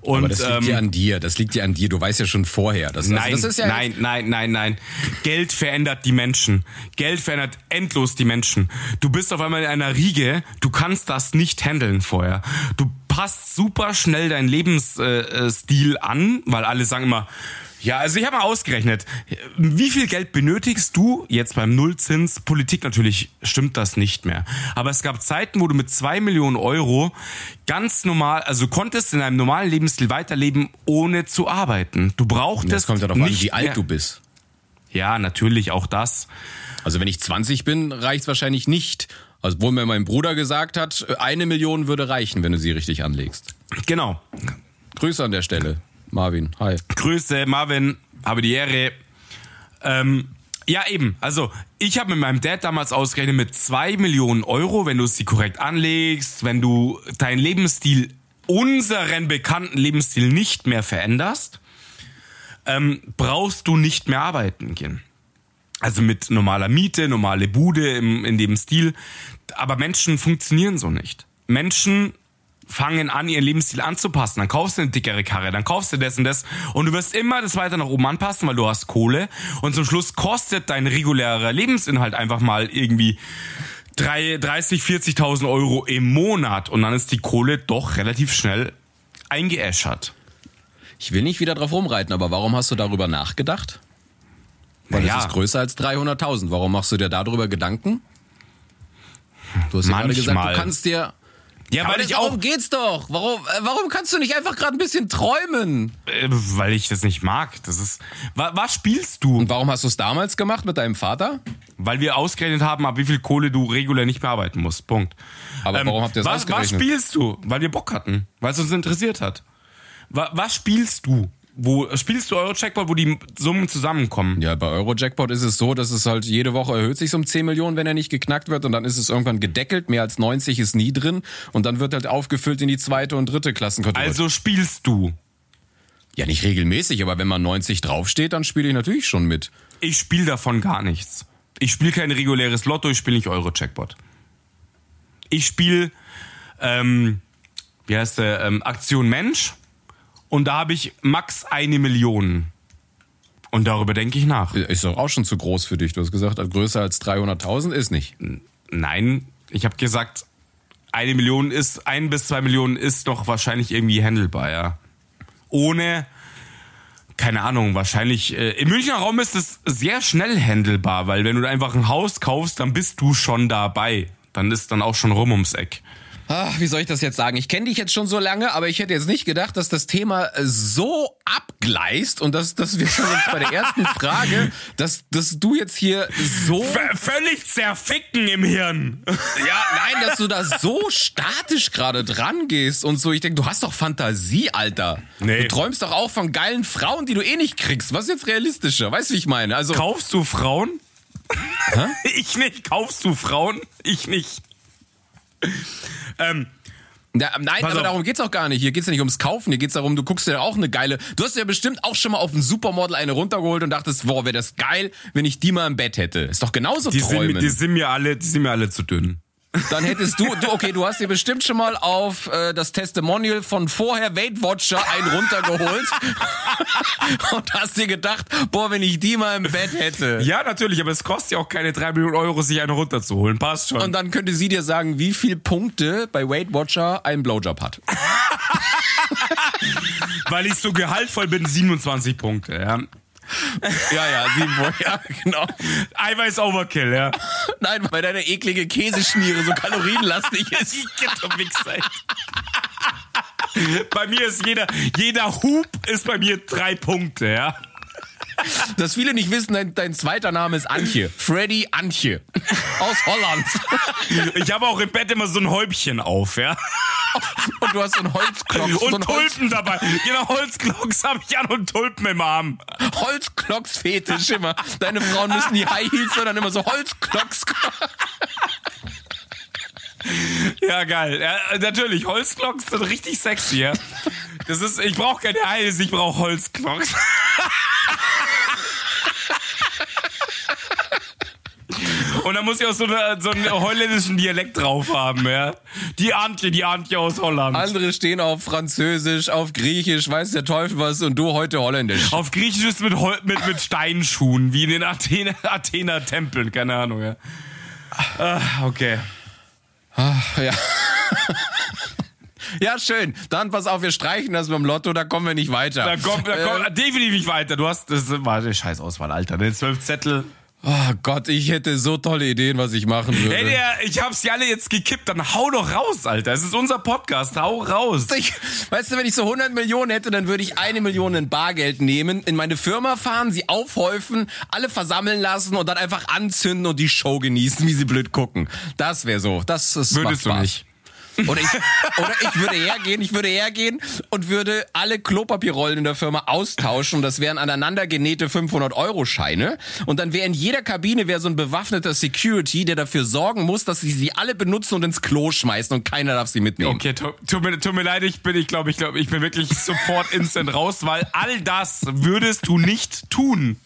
Und, Aber das liegt ähm, ja an dir. Das liegt ja an dir. Du weißt ja schon vorher. Das, Nein, also das ist ja nein, nein, nein, nein. Geld verändert die Menschen. Geld verändert endlos die Menschen. Du bist auf einmal in einer Riege, du kannst das nicht handeln vorher. Du passt super schnell deinen Lebensstil äh, Stil an, weil alle sagen immer, ja, also ich habe mal ausgerechnet, wie viel Geld benötigst du jetzt beim Nullzins? Politik natürlich stimmt das nicht mehr. Aber es gab Zeiten, wo du mit zwei Millionen Euro ganz normal, also konntest in einem normalen Lebensstil weiterleben, ohne zu arbeiten. Du brauchtest Das kommt ja darauf an, nicht wie alt du bist. Ja, natürlich auch das. Also wenn ich 20 bin, reicht's wahrscheinlich nicht. Also wo mir mein Bruder gesagt hat, eine Million würde reichen, wenn du sie richtig anlegst. Genau. Grüße an der Stelle. Marvin, hi. Grüße, Marvin, habe die Ehre. Ähm, ja, eben. Also, ich habe mit meinem Dad damals ausgerechnet mit zwei Millionen Euro, wenn du sie korrekt anlegst, wenn du deinen Lebensstil, unseren bekannten Lebensstil nicht mehr veränderst, ähm, brauchst du nicht mehr arbeiten gehen. Also mit normaler Miete, normale Bude im, in dem Stil. Aber Menschen funktionieren so nicht. Menschen fangen an, ihren Lebensstil anzupassen. Dann kaufst du eine dickere Karre, dann kaufst du das und das und du wirst immer das weiter nach oben anpassen, weil du hast Kohle und zum Schluss kostet dein regulärer Lebensinhalt einfach mal irgendwie drei- 30, 40.000 Euro im Monat und dann ist die Kohle doch relativ schnell eingeäschert. Ich will nicht wieder drauf rumreiten, aber warum hast du darüber nachgedacht? Weil Naja. es ist größer als 300.000. Warum machst du dir darüber Gedanken? Du hast ja gerade gesagt, du kannst dir... Ja, weil ich auch darum geht's doch. Warum, äh, warum kannst du nicht einfach gerade ein bisschen träumen? Äh, weil ich das nicht mag. Das ist. Was, was spielst du? Und warum hast du es damals gemacht mit deinem Vater? Weil wir ausgerechnet haben, ab wie viel Kohle du regulär nicht mehr arbeiten musst. Punkt. Ähm, Aber warum habt ihr das was, was ausgerechnet? spielst du? Weil wir Bock hatten. Weil es uns interessiert hat. Was, was spielst du? Wo spielst du Euro Checkpoint, wo die Summen zusammenkommen? Ja, bei Eurojackpot ist es so, dass es halt jede Woche erhöht sich um 10 Millionen, wenn er nicht geknackt wird und dann ist es irgendwann gedeckelt, mehr als 90 ist nie drin und dann wird halt aufgefüllt in die zweite und dritte Klassenkategorie. Also spielst du. ja, nicht regelmäßig, aber wenn man 90 draufsteht, dann spiele ich natürlich schon mit. Ich spiele davon gar nichts. Ich spiele kein reguläres Lotto, ich spiele nicht Euro-Checkpot. Ich spiele, ähm, wie heißt der, ähm, Aktion Mensch und da habe ich max eine Million. Und darüber denke ich nach. Ist doch auch schon zu groß für dich. Du hast gesagt, größer als 300.000 ist nicht. Nein, ich habe gesagt, eine Million ist, ein bis zwei Millionen ist doch wahrscheinlich irgendwie handelbar, ja. Ohne keine Ahnung, wahrscheinlich, äh, im Münchner Raum ist es sehr schnell handelbar, weil wenn du einfach ein Haus kaufst, dann bist du schon dabei. Dann ist dann auch schon rum ums Eck. Ach, wie soll ich das jetzt sagen? Ich kenne dich jetzt schon so lange, aber ich hätte jetzt nicht gedacht, dass das Thema so abgleist und dass, dass wir schon uns bei der ersten Frage, dass, dass du jetzt hier so. V völlig zerficken im Hirn. Ja, nein, dass du da so statisch gerade dran gehst und so. Ich denke, du hast doch Fantasie, Alter. Nee. Du träumst doch auch von geilen Frauen, die du eh nicht kriegst. Was ist jetzt realistischer? Weißt du, wie ich meine? Also. Kaufst du Frauen? Hä? Ich nicht. Kaufst du Frauen? Ich nicht. Ähm, ja, nein, aber auf. darum geht's auch gar nicht. Hier geht's ja nicht ums Kaufen. Hier geht's darum, du guckst dir auch eine geile. Du hast ja bestimmt auch schon mal auf ein Supermodel eine runtergeholt und dachtest, boah, wäre das geil, wenn ich die mal im Bett hätte. Ist doch genauso die träumen. Sind, die sind mir alle, die sind mir alle zu dünn. Dann hättest du, du, okay, du hast dir bestimmt schon mal auf äh, das Testimonial von vorher Weight Watcher einen runtergeholt und hast dir gedacht, boah, wenn ich die mal im Bett hätte. Ja, natürlich, aber es kostet ja auch keine drei Millionen Euro, sich eine runterzuholen. Passt schon. Und dann könnte sie dir sagen, wie viel Punkte bei Weight Watcher ein Blowjob hat. Weil ich so gehaltvoll bin, 27 Punkte, ja. Ja, ja, sieben ja, genau. Eiweiß Overkill, ja. Nein, weil deine eklige Käseschmiere so kalorienlastig ist. bei mir ist jeder, jeder Hub ist bei mir drei Punkte, ja. Dass viele nicht wissen, dein, dein zweiter Name ist Antje. Freddy Antje. Aus Holland. Ich habe auch im Bett immer so ein Häubchen auf, ja. Und du hast so einen Holzklocks. Und so Tulpen Holz dabei. Genau, Holzklocks habe ich an und Tulpen im Arm. Holzklocks-Fetisch immer. Deine Frauen müssen die High Heels, sondern immer so Holzklocks. Ja, geil. Ja, natürlich, Holzklocks sind richtig sexy, ja. Das ist, ich brauche keine Heils, ich brauche Holzklocks. Und dann muss ich auch so, eine, so einen holländischen Dialekt drauf haben, ja. Die Antje, die Antje aus Holland. Andere stehen auf Französisch, auf Griechisch, weiß der Teufel was und du heute Holländisch. Auf Griechisch ist mit, mit, mit Steinschuhen, wie in den Athener, Athener Tempeln, keine Ahnung, ja. Ah, okay. Ah, ja. Ja, schön. Dann pass auf, wir streichen das beim Lotto, da kommen wir nicht weiter. Da kommt, da kommt äh, definitiv nicht weiter. Du hast, das war eine scheiß Auswahl, Alter. Den zwölf Zettel. Oh Gott, ich hätte so tolle Ideen, was ich machen würde. Hey, der, ich hab's ja alle jetzt gekippt, dann hau doch raus, Alter. Es ist unser Podcast, hau raus. Ich, weißt du, wenn ich so 100 Millionen hätte, dann würde ich eine Million in Bargeld nehmen, in meine Firma fahren, sie aufhäufen, alle versammeln lassen und dann einfach anzünden und die Show genießen, wie sie blöd gucken. Das wäre so. Das ist Würdest du nicht. Oder ich, oder ich würde hergehen, ich würde hergehen und würde alle Klopapierrollen in der Firma austauschen. Das wären aneinander genähte 500-Euro-Scheine. Und dann wäre in jeder Kabine wäre so ein bewaffneter Security, der dafür sorgen muss, dass sie sie alle benutzen und ins Klo schmeißen und keiner darf sie mitnehmen. Okay, tut mir, tut mir leid, ich bin, ich glaube, ich glaube, ich bin wirklich sofort instant raus, weil all das würdest du nicht tun.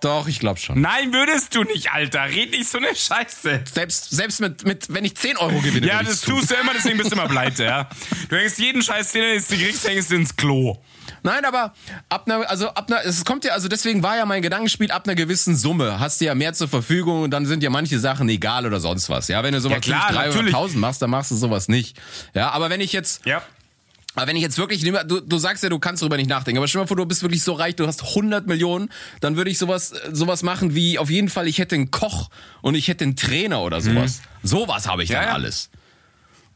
Doch, ich glaube schon. Nein, würdest du nicht, Alter. Red nicht so eine Scheiße. Selbst, selbst mit, mit, wenn ich 10 Euro gewinne. Ja, das tust du immer, deswegen bist du immer pleite, ja. Du hängst jeden Scheiß, den du kriegst, hängst du ins Klo. Nein, aber ab einer, also ab einer, es kommt ja, also deswegen war ja mein Gedankenspiel, ab einer gewissen Summe hast du ja mehr zur Verfügung und dann sind ja manche Sachen egal oder sonst was. Ja, wenn du sowas ja, 300.000 machst, dann machst du sowas nicht. Ja, aber wenn ich jetzt, ja. Aber wenn ich jetzt wirklich, du, du sagst ja, du kannst darüber nicht nachdenken, aber stell dir mal vor, du bist wirklich so reich, du hast 100 Millionen, dann würde ich sowas, sowas machen wie, auf jeden Fall, ich hätte einen Koch und ich hätte einen Trainer oder sowas. Mhm. Sowas habe ich ja, dann ja. alles.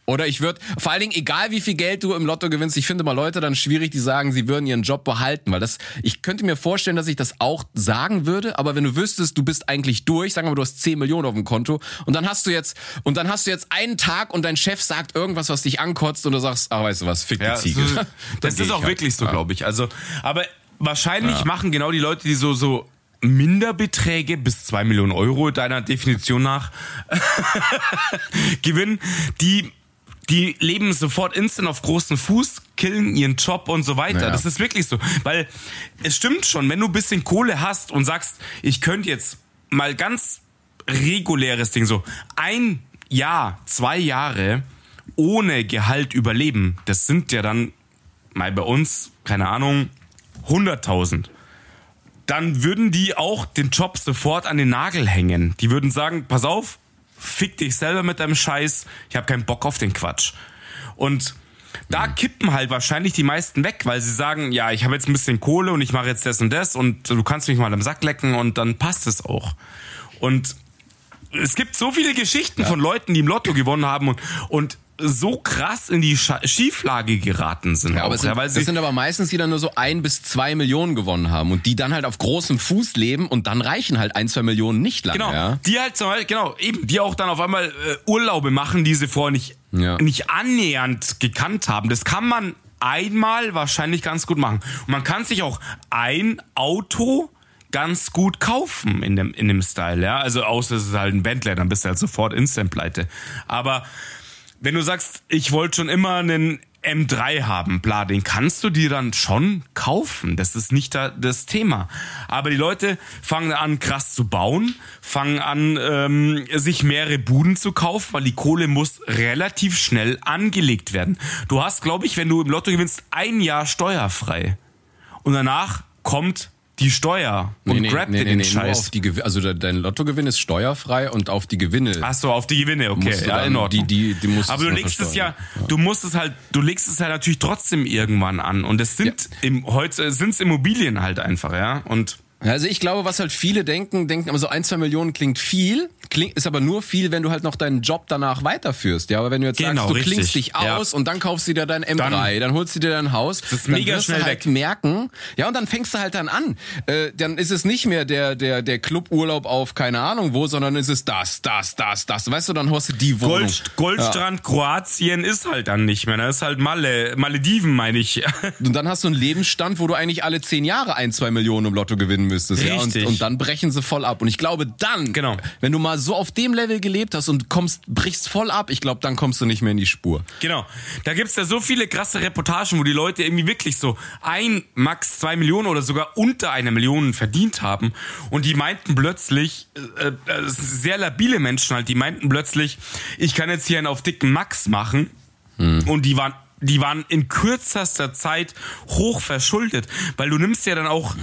Oder ich würde, vor allen Dingen, egal wie viel Geld du im Lotto gewinnst, ich finde mal Leute dann schwierig, die sagen, sie würden ihren Job behalten, weil das, ich könnte mir vorstellen, dass ich das auch sagen würde, aber wenn du wüsstest, du bist eigentlich durch, sagen wir mal, du hast 10 Millionen auf dem Konto und dann hast du jetzt, und dann hast du jetzt einen Tag und dein Chef sagt irgendwas, was dich ankotzt und du sagst, ach, weißt du was, fick die ja, Ziege. Das, das ist auch halt. wirklich so, glaube ich. Also, aber wahrscheinlich ja. machen genau die Leute, die so, so, Minderbeträge bis zwei Millionen Euro deiner Definition nach gewinnen, die die leben sofort instant auf großen Fuß, killen ihren Job und so weiter. Naja. Das ist wirklich so. Weil es stimmt schon, wenn du ein bisschen Kohle hast und sagst, ich könnte jetzt mal ganz reguläres Ding so ein Jahr, zwei Jahre ohne Gehalt überleben, das sind ja dann mal bei uns, keine Ahnung, 100.000 dann würden die auch den Job sofort an den Nagel hängen. Die würden sagen, pass auf, fick dich selber mit deinem Scheiß, ich habe keinen Bock auf den Quatsch. Und da kippen halt wahrscheinlich die meisten weg, weil sie sagen, ja, ich habe jetzt ein bisschen Kohle und ich mache jetzt das und das und du kannst mich mal am Sack lecken und dann passt es auch. Und es gibt so viele Geschichten ja. von Leuten, die im Lotto gewonnen haben und, und so krass in die Schieflage geraten sind. Ja, aber auch, sind, ja, weil das sind aber meistens die dann nur so ein bis zwei Millionen gewonnen haben und die dann halt auf großem Fuß leben und dann reichen halt ein, zwei Millionen nicht lange. Genau, ja? die halt zum Beispiel, genau, eben, die auch dann auf einmal äh, Urlaube machen, die sie vorher nicht, ja. nicht annähernd gekannt haben. Das kann man einmal wahrscheinlich ganz gut machen. Und man kann sich auch ein Auto ganz gut kaufen in dem, in dem Style, ja. Also außer es ist halt ein Bentley, dann bist du halt sofort instant pleite. Aber wenn du sagst, ich wollte schon immer einen M3 haben, bla, den kannst du dir dann schon kaufen. Das ist nicht da, das Thema. Aber die Leute fangen an, krass zu bauen, fangen an, ähm, sich mehrere Buden zu kaufen, weil die Kohle muss relativ schnell angelegt werden. Du hast, glaube ich, wenn du im Lotto gewinnst, ein Jahr steuerfrei. Und danach kommt die Steuer und nee, grabt nee, nee, den nee, Scheiß. Also dein Lottogewinn ist steuerfrei und auf die Gewinne. Ach so, auf die Gewinne, okay. Ja, in Ordnung. Die, die, die musst Aber du legst es ja, ja, du musst es halt, du legst es halt natürlich trotzdem irgendwann an. Und es sind ja. im, heute sind's Immobilien halt einfach, ja. Und also ich glaube, was halt viele denken, denken, aber so ein, zwei Millionen klingt viel, klingt, ist aber nur viel, wenn du halt noch deinen Job danach weiterführst. Ja, aber wenn du jetzt genau, sagst, du richtig. klingst dich aus ja. und dann kaufst du dir dein M3, dann, dann, holst du dir dein Haus, das ist dann mega wirst schnell du halt weg. merken, ja, und dann fängst du halt dann an. Äh, dann ist es nicht mehr der, der, der Cluburlaub auf keine Ahnung wo, sondern ist es das, das, das, das. Weißt du, dann hast du die Wohnung. Gold, Goldstrand ja. Kroatien ist halt dann nicht mehr. Das ist halt Malle, Malediven, meine ich. und dann hast du einen Lebensstand, wo du eigentlich alle zehn Jahre ein, zwei Millionen im Lotto gewinnen müsstest. Ja, und, und dann brechen sie voll ab. Und ich glaube dann, genau. wenn du mal so auf dem Level gelebt hast und kommst, brichst voll ab, ich glaube, dann kommst du nicht mehr in die Spur. Genau. Da gibt's ja so viele krasse Reportagen, wo die Leute irgendwie wirklich so ein, max zwei Millionen oder sogar unter einer Million verdient haben. Und die meinten plötzlich, äh, äh, sehr labile Menschen halt, die meinten plötzlich, ich kann jetzt hier einen auf dicken Max machen. Hm. Und die waren die waren in kürzester Zeit hoch verschuldet, weil du nimmst ja dann auch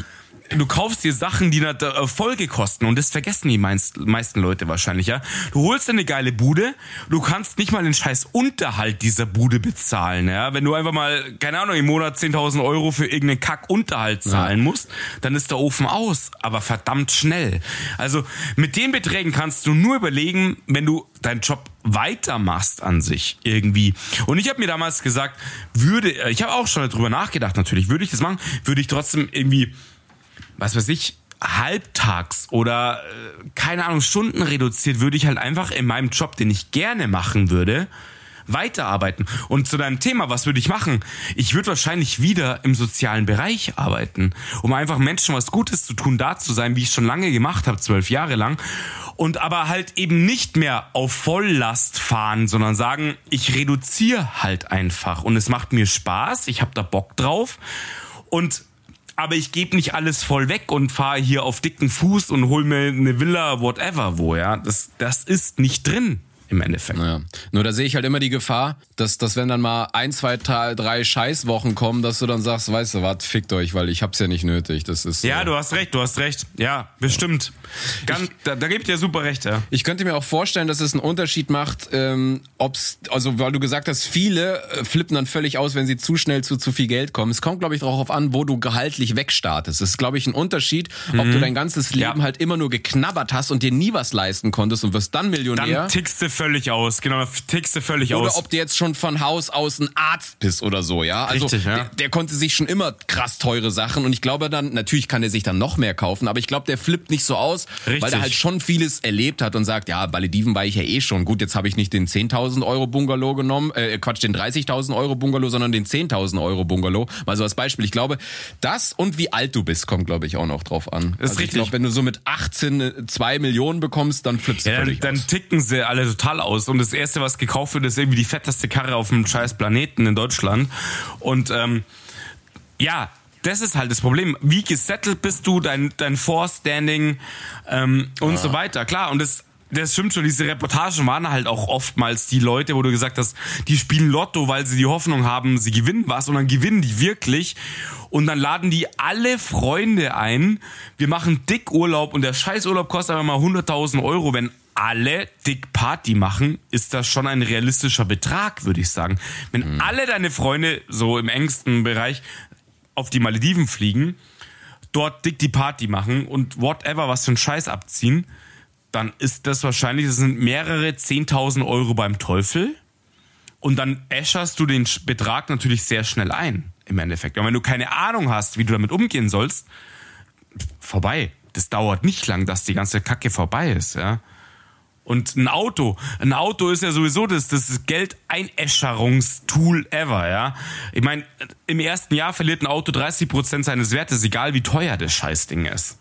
du kaufst dir Sachen, die eine Folge kosten und das vergessen die meisten Leute wahrscheinlich, ja. Du holst dir eine geile Bude, du kannst nicht mal den scheiß Unterhalt dieser Bude bezahlen, ja. Wenn du einfach mal, keine Ahnung, im Monat 10.000 Euro für irgendeinen Kack-Unterhalt zahlen ja. musst, dann ist der Ofen aus, aber verdammt schnell. Also mit den Beträgen kannst du nur überlegen, wenn du deinen Job weitermachst an sich irgendwie. Und ich habe mir damals gesagt, würde, ich habe auch schon darüber nachgedacht natürlich, würde ich das machen, würde ich trotzdem irgendwie was weiß ich, halbtags oder äh, keine Ahnung, Stunden reduziert, würde ich halt einfach in meinem Job, den ich gerne machen würde, weiterarbeiten. Und zu deinem Thema, was würde ich machen? Ich würde wahrscheinlich wieder im sozialen Bereich arbeiten, um einfach Menschen was Gutes zu tun, da zu sein, wie ich schon lange gemacht habe, zwölf Jahre lang. Und aber halt eben nicht mehr auf Volllast fahren, sondern sagen, ich reduziere halt einfach. Und es macht mir Spaß, ich habe da Bock drauf. Und aber ich gebe nicht alles voll weg und fahre hier auf dicken Fuß und hol mir eine Villa, whatever wo, ja. Das, das ist nicht drin im Endeffekt. Naja. Nur da sehe ich halt immer die Gefahr, dass, dass wenn dann mal ein, zwei, drei Scheißwochen kommen, dass du dann sagst, weißt du was, fickt euch, weil ich hab's ja nicht nötig. Das ist. Ja, du hast recht, du hast recht. Ja, bestimmt. Ganz, ich, da, da gibt dir super recht, ja. Ich könnte mir auch vorstellen, dass es einen Unterschied macht, ähm, ob's, also weil du gesagt hast, viele äh, flippen dann völlig aus, wenn sie zu schnell zu zu viel Geld kommen. Es kommt, glaube ich, darauf an, wo du gehaltlich wegstartest. Es ist, glaube ich, ein Unterschied, ob mhm. du dein ganzes Leben ja. halt immer nur geknabbert hast und dir nie was leisten konntest und wirst dann Millionär. Dann tickst du völlig aus, genau, tickst du völlig oder aus. Oder ob du jetzt schon von Haus aus ein Arzt bist oder so, ja. Also Richtig, ja. Der, der, konnte sich schon immer krass teure Sachen und ich glaube dann, natürlich kann er sich dann noch mehr kaufen, aber ich glaube, der flippt nicht so aus, Richtig. weil er halt schon vieles erlebt hat und sagt, ja, bei Lediven war ich ja eh schon. Gut, jetzt habe ich nicht den 10.000 Euro Bungalow genommen, äh, Quatsch, den 30.000 Euro Bungalow, sondern den 10.000 Euro Bungalow. Mal so als Beispiel. Ich glaube, das und wie alt du bist, kommt, glaube ich, auch noch drauf an. Ist also richtig. Ich glaube, wenn du so mit 18 2 Millionen bekommst, dann flippst du ja, dann, dann ticken sie alle total aus. Und das Erste, was gekauft wird, ist irgendwie die fetteste Karre auf dem scheiß Planeten in Deutschland. Und ähm, ja, das ist halt das Problem. Wie gesettelt bist du, dein, dein Force-Standing ähm, und ja. so weiter. Klar, und das, das stimmt schon, diese Reportagen waren halt auch oftmals die Leute, wo du gesagt hast, die spielen Lotto, weil sie die Hoffnung haben, sie gewinnen was und dann gewinnen die wirklich und dann laden die alle Freunde ein. Wir machen dick Urlaub und der Scheißurlaub kostet aber mal 100.000 Euro, wenn alle dick Party machen, ist das schon ein realistischer Betrag, würde ich sagen. Wenn Mhm. alle deine Freunde so im engsten Bereich auf die Malediven fliegen, dort dick die Party machen und whatever was für einen Scheiß abziehen, dann ist das wahrscheinlich, das sind mehrere 10.000 Euro beim Teufel. Und dann äscherst du den Betrag natürlich sehr schnell ein, im Endeffekt. Und wenn du keine Ahnung hast, wie du damit umgehen sollst, vorbei. Das dauert nicht lang, dass die ganze Kacke vorbei ist, ja. Und ein Auto, ein Auto ist ja sowieso das, das Geldeinäscherungstool ever, ja. Ich meine, im ersten Jahr verliert ein Auto 30 Prozent seines Wertes, egal wie teuer das Scheißding ist.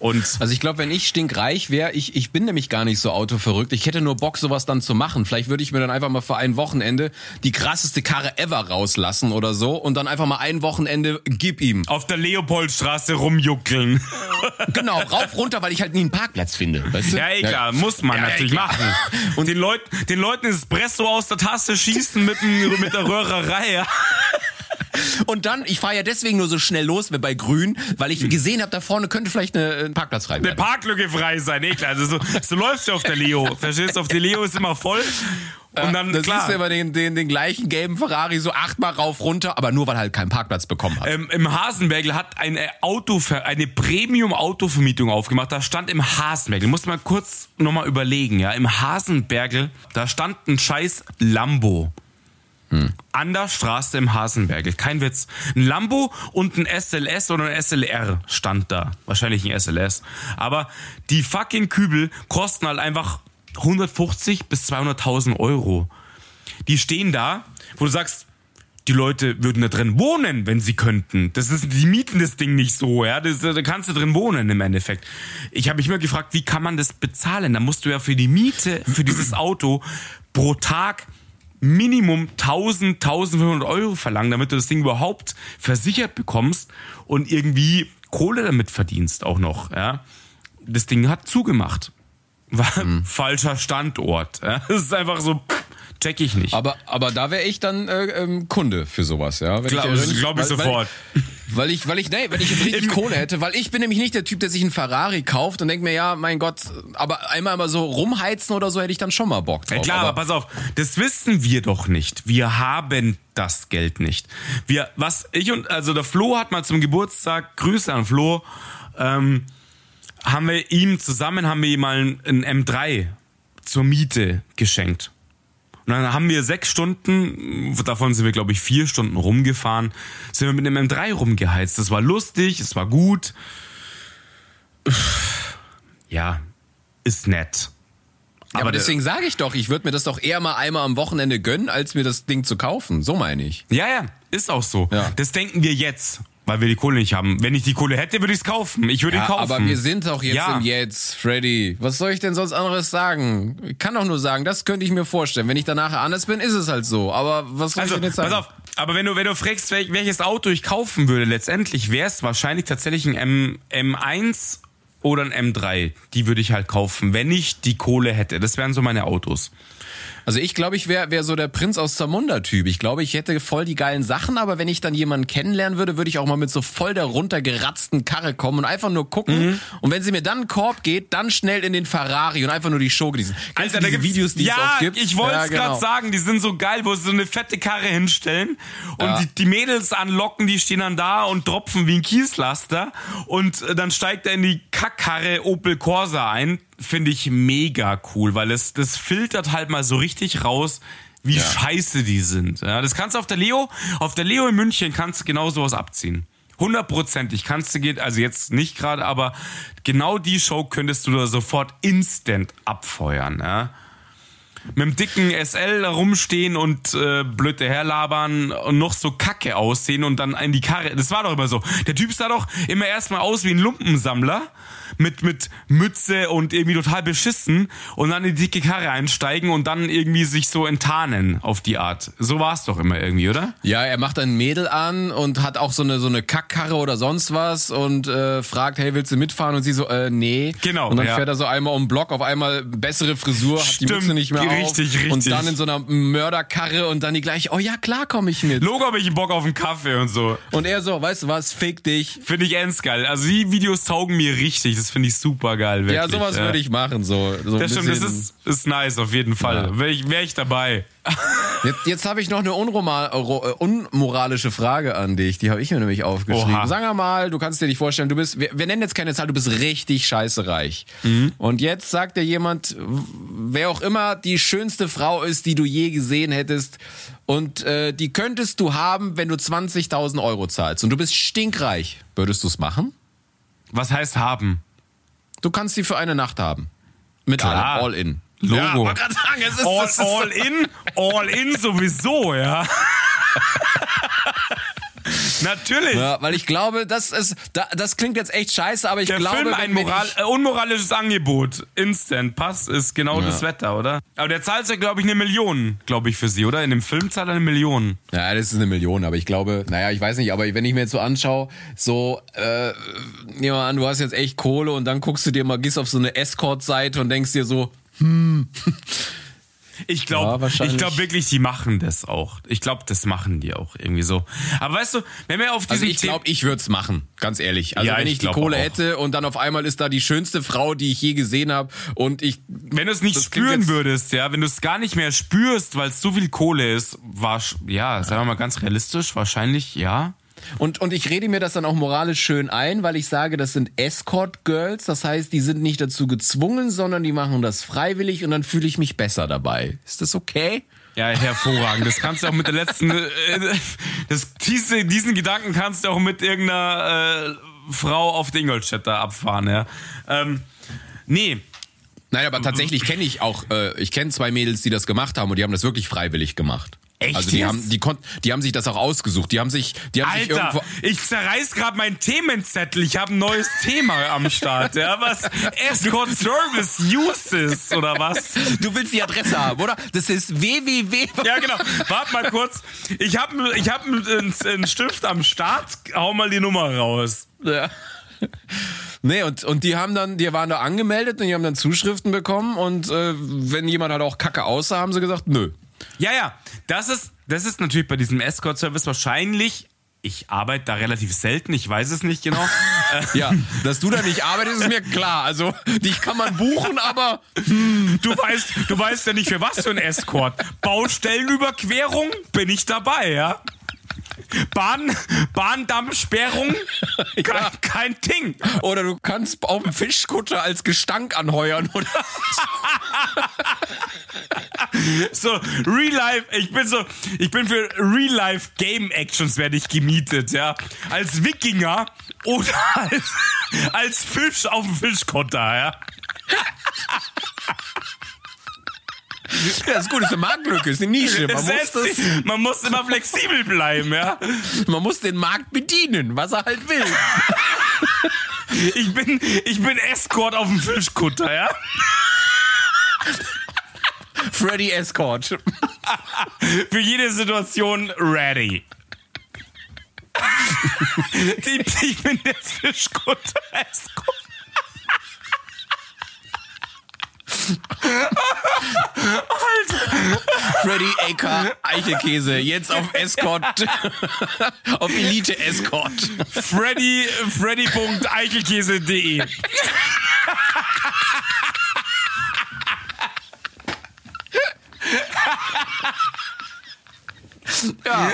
Und Also ich glaube, wenn ich stinkreich wäre, ich, ich bin nämlich gar nicht so autoverrückt. Ich hätte nur Bock, sowas dann zu machen. Vielleicht würde ich mir dann einfach mal für ein Wochenende die krasseste Karre ever rauslassen oder so und dann einfach mal ein Wochenende gib ihm. auf der Leopoldstraße rumjuckeln. Genau, rauf, runter, weil ich halt nie einen Parkplatz finde. Weißt du? Ja, eh klar, muss man Ja, natürlich klar. machen. Und den Leuten, den Leuten Espresso aus der Tasse schießen mit, dem, mit der Röhrerei. Und dann, ich fahre ja deswegen nur so schnell los wie bei Grün, weil ich gesehen habe, da vorne könnte vielleicht eine, ein Parkplatz Eine werden. Parklücke frei sein, eh klar. Also so, so läufst du auf der Leo. Verstehst du? Auf der Leo ist immer voll. Und dann, das klar. siehst du immer den, den, den gleichen gelben Ferrari so achtmal rauf, runter, aber nur weil er halt keinen Parkplatz bekommen hat. Ähm, Im Hasenbergel hat eine Auto, eine Premium-Autovermietung aufgemacht. Da stand im Hasenbergel, muss mal kurz nochmal überlegen, ja. Im Hasenbergel, da stand ein scheiß Lambo. An der Straße im Hasenbergel. Kein Witz. Ein Lambo und ein SLS oder ein SLR stand da. Wahrscheinlich ein SLS. Aber die fucking Kübel kosten halt einfach 150 bis 200.000 Euro. Die stehen da, wo du sagst, die Leute würden da drin wohnen, wenn sie könnten. Das ist, die mieten das Ding nicht so, ja. Das, da kannst du drin wohnen im Endeffekt. Ich habe mich immer gefragt, wie kann man das bezahlen? Da musst du ja für die Miete, für dieses Auto pro Tag Minimum 1000, 1500 Euro verlangen, damit du das Ding überhaupt versichert bekommst und irgendwie Kohle damit verdienst auch noch, ja. Das Ding hat zugemacht. War falscher Standort. Ja? Das ist einfach so, check ich nicht. Aber, aber da wäre ich dann äh, ähm, Kunde für sowas, ja. Wenn Glaub- wenn das glaub ich weil- sofort. Weil, ich, weil ich, nee, wenn ich jetzt richtig Kohle hätte, weil ich bin nämlich nicht der Typ, der sich einen Ferrari kauft und denkt mir, ja, mein Gott, aber einmal mal so rumheizen oder so hätte ich dann schon mal Bock drauf. Ja, klar, aber, pass auf, das wissen wir doch nicht. Wir haben das Geld nicht. Wir, was ich und also der Flo hat mal zum Geburtstag, Grüße an Flo, ähm, haben wir ihm zusammen haben wir ihm mal ein, ein M3 zur Miete geschenkt. Und dann haben wir sechs Stunden, davon sind wir glaube ich vier Stunden rumgefahren, sind wir mit einem M3 rumgeheizt. Das war lustig, es war gut. Ja, ist nett. Ja, aber der- deswegen sage ich doch, ich würde mir das doch eher mal einmal am Wochenende gönnen, als mir das Ding zu kaufen. So meine ich. Ja, ja, ist auch so. Ja. Das denken wir jetzt, weil wir die Kohle nicht haben. Wenn ich die Kohle hätte, würde ich es kaufen. Ich würde ihn Ja, kaufen. aber wir sind doch jetzt Ja. im Jetzt, Freddy. Was soll ich denn sonst anderes sagen? Ich kann doch nur sagen, das könnte ich mir vorstellen. Wenn ich danach anders bin, ist es halt so. Aber was soll Also, ich denn jetzt pass sagen? auf. Aber wenn du, wenn du fragst, wel- welches Auto ich kaufen würde, letztendlich wäre es wahrscheinlich tatsächlich ein M, M1 oder ein M3. Die würde ich halt kaufen, wenn ich die Kohle hätte. Das wären so meine Autos. Also ich glaube, ich wäre wär so der Prinz aus Zamunda-Typ. Ich glaube, ich hätte voll die geilen Sachen, aber wenn ich dann jemanden kennenlernen würde, würde ich auch mal mit so voll der runtergeratzten Karre kommen und einfach nur gucken. Mhm. Und wenn sie mir dann einen Korb geht, dann schnell in den Ferrari und einfach nur die Show genießen. Kennst du diese gibt's- Videos, die ja, es oft gibt? ich wollte es Ja, gerade genau. sagen, die sind so geil, wo sie so eine fette Karre hinstellen und Ja. die, die Mädels anlocken, die stehen dann da und tropfen wie ein Kieslaster und äh, dann steigt er in die Kackkarre Opel Corsa ein. Finde ich mega cool, weil es das filtert halt mal so richtig raus, wie scheiße die sind. Ja, das kannst du auf der Leo, auf der Leo in München kannst du genau sowas abziehen. Hundertprozentig kannst du geht, also jetzt nicht gerade, aber genau die Show könntest du da sofort instant abfeuern, ja mit dem dicken SL da rumstehen und äh, blöd herlabern und noch so kacke aussehen und dann in die Karre. Das war doch immer so. Der Typ sah doch immer erstmal aus wie ein Lumpensammler mit, mit Mütze und irgendwie total beschissen und dann in die dicke Karre einsteigen und dann irgendwie sich so enttarnen auf die Art. So war es doch immer irgendwie, oder? Ja, er macht ein Mädel an und hat auch so eine so eine Kackkarre oder sonst was und äh, fragt, hey, willst du mitfahren? Und sie so, äh, nee. Genau, Und dann ja. fährt er so einmal um den Block, auf einmal bessere Frisur, hat die Mütze nicht mehr Richtig, richtig. und dann in so einer Mörderkarre und dann die gleiche, oh ja, klar komme ich mit. Logo habe ich Bock auf einen Kaffee und so. Und er so, weißt du was, fick dich. Finde ich ends geil. Also die Videos taugen mir richtig. Das finde ich super geil. Wirklich. Ja, sowas würde ich machen, so. so Das stimmt, das ist, ist nice auf jeden Fall. Ja. Wäre ich, wär ich dabei. Jetzt, jetzt habe ich noch eine äh, unmoralische Frage an dich. Die habe ich mir nämlich aufgeschrieben. Oha. Sagen wir mal, du kannst dir nicht vorstellen, du bist, wir, wir nennen jetzt keine Zahl, du bist richtig scheiße reich. Mhm. Und jetzt sagt dir jemand, wer auch immer die schönste Frau ist, die du je gesehen hättest, und äh, die könntest du haben, wenn du 20.000 Euro zahlst. Und du bist stinkreich. Würdest du es machen? Was heißt haben? Du kannst sie für eine Nacht haben. Mit Klar. allem, all in. Logo. Ja, wollte grad sagen, es ist, All, ist all in, all in sowieso, ja. Natürlich. Ja, weil ich glaube, das ist, da, das klingt jetzt echt scheiße, aber ich Der glaube, Film ein moral, nicht- äh, unmoralisches Angebot. Instant. Passt, ist genau das Wetter, oder? Aber der zahlt ja, glaube ich, eine Million, glaube ich, für sie, oder? In dem Film zahlt er eine Million. Ja, das ist eine Million, aber ich glaube, naja, ich weiß nicht, aber wenn ich mir jetzt so anschaue, so, äh, nehmen wir an, du hast jetzt echt Kohle und dann guckst du dir mal, gehst auf so eine Escort-Seite und denkst dir so, Ich Ja, glaube, wahrscheinlich. ich glaube wirklich, die machen das auch. Ich glaube, das machen die auch irgendwie so. Aber weißt du, wenn wir auf also diesem ich glaube, ich würde es machen, ganz ehrlich. Also Ja, wenn ich ich die Kohle auch. hätte und dann auf einmal ist da die schönste Frau, die ich je gesehen habe und ich, Wenn du es nicht spüren würdest, ja, wenn du es gar nicht mehr spürst, weil es so viel Kohle ist, war, ja, sagen wir mal ganz realistisch, wahrscheinlich ja. Und, und ich rede mir das dann auch moralisch schön ein, weil ich sage, das sind Escort-Girls. Das heißt, die sind nicht dazu gezwungen, sondern die machen das freiwillig und dann fühle ich mich besser dabei. Ist das okay? Ja, hervorragend. Das kannst du auch mit der letzten, äh, das, diese, diesen Gedanken kannst du auch mit irgendeiner äh, Frau auf der Ingolstädter abfahren, ja. Ähm, nee, Nein, aber tatsächlich kenne ich auch, äh, ich kenne zwei Mädels, die das gemacht haben und die haben das wirklich freiwillig gemacht. Echt Also die haben, die konnten, die haben sich das auch ausgesucht. Die haben sich, die haben sich Alter, irgendwo. ich zerreiß gerade meinen Themenzettel. Ich habe ein neues Thema am Start. Ja, was? Escort Service Uses oder was? Du willst die Adresse haben, oder? Das ist www. Ja, genau. Warte mal kurz. Ich habe ich hab einen einen Stift am Start. Hau mal die Nummer raus. Ja. Nee, und, und die haben dann, die waren da angemeldet und die haben dann Zuschriften bekommen und äh, wenn jemand halt auch kacke aussah, haben sie gesagt, nö. Ja, ja. Das ist, das ist natürlich bei diesem Escort-Service wahrscheinlich. Ich arbeite da relativ selten, ich weiß es nicht genau. Äh, Ja, dass du da nicht arbeitest, ist mir klar. Also, dich kann man buchen, aber du weißt, du weißt ja nicht für was für ein Escort. Baustellenüberquerung bin ich dabei, ja. Bahn, Bahndammsperrung, kein, kein Ding. oder du kannst auf dem Fischkutter als Gestank anheuern oder So, Real Life, ich bin so, ich bin für Real Life Game Actions werde ich gemietet, ja. Als Wikinger oder als, als Fisch auf dem Fischkutter, ja. Ja, ist gut, ist eine Marktlücke, ist eine Nische. Man muss, das, man muss immer flexibel bleiben, ja. man muss den Markt bedienen, was er halt will. Ich bin, ich bin Escort auf dem Fischkutter, ja. Freddy Escort. Für jede Situation ready. Die- Ich bin der Fischkutter Escort. Freddy AK Eichelkäse, jetzt auf Escort, auf Elite Escort. Freddy, Freddy.eichelkäse.de Ja,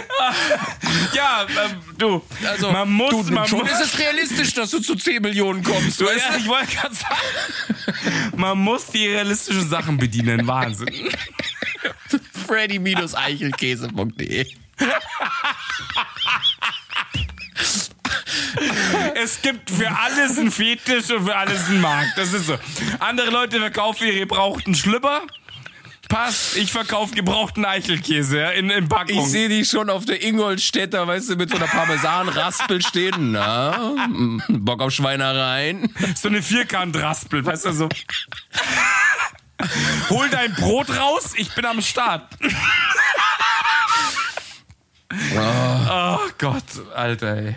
Ja, ähm, du, also man muss, du, man schon muss, ist es realistisch, dass du zu 10 Millionen kommst. du, weißt ja, ich wollte gerade sagen, man muss die realistischen Sachen bedienen, Wahnsinn. Freddy-eichelkäse.de Es gibt für alles einen Fetisch und für alles einen Markt. Das ist so. Andere Leute verkaufen ihre gebrauchten Schlüpper. Passt, ich verkaufe gebrauchten Eichelkäse ja, in, in Ich Packung. sehe die schon auf der Ingolstädter, weißt du, mit so einer Parmesanraspel stehen. Na, mm, Bock auf Schweinereien. So eine Vierkantraspel, weißt du, so. Hol dein Brot raus, ich bin am Start. Oh Gott, Alter, ey.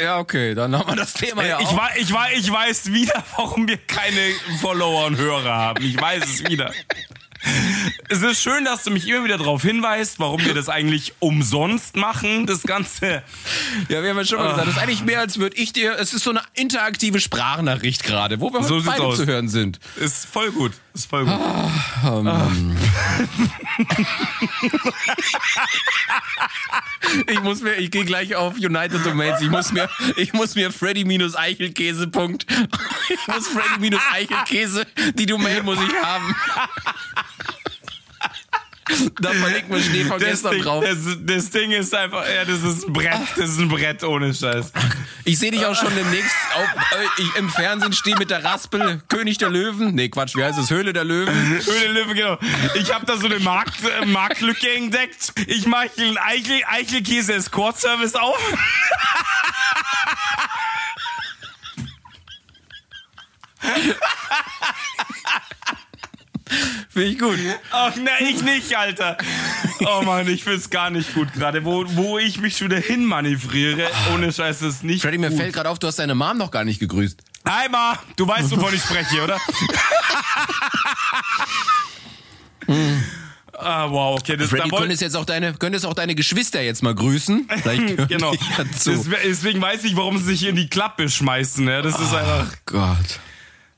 Ja, okay, dann haben wir das Thema ja Ich, auch. ich, ich weiß wieder, warum wir keine Follower und Hörer haben. Ich weiß es wieder. es ist schön, dass du mich immer wieder darauf hinweist, warum wir das eigentlich umsonst machen, das Ganze. Ja, wir haben ja schon mal gesagt, das ist eigentlich mehr, als würde ich dir. Es ist so eine interaktive Sprachnachricht gerade, wo wir So beide aus. zu hören sind. Ist voll gut. Ist voll gut. Ich muss mir, ich gehe gleich auf United Domains. Ich muss mir, ich muss mir Freddy-Eichelkäse. Punkt. Ich muss Freddy-Eichelkäse. Die Domain muss ich haben. Da verlinkt man Schnee von Das gestern Ding, drauf. das, das Ding ist einfach, ja, das ist ein Brett, das ist ein Brett ohne Scheiß. Ich sehe dich auch schon demnächst auf, äh, ich, im Fernsehen stehen mit der Raspel König der Löwen. Nee, Quatsch, wie heißt es? Höhle der Löwen. Höhle Löwe, genau. Ich habe da so eine Markt, äh, Marktlücke entdeckt. Ich mache einen Eichel, Eichelkäse Escort Service auf. Finde ich gut. Ach, ne, ich nicht, Alter. Oh Mann, ich find's gar nicht gut gerade. Wo, wo ich mich schon wieder hinmanövriere, ohne Scheiß, ist nicht Freddy, mir gut. fällt gerade auf, du hast deine Mom noch gar nicht gegrüßt. Hi, Ma. Du weißt, wovon ich spreche, oder? ah, wow, okay. Das, Freddy, da könntest jetzt auch deine, könntest auch deine Geschwister jetzt mal grüßen. Genau. ja Deswegen weiß ich, warum sie sich in die Klappe schmeißen. Ja, das ist einfach. Gott.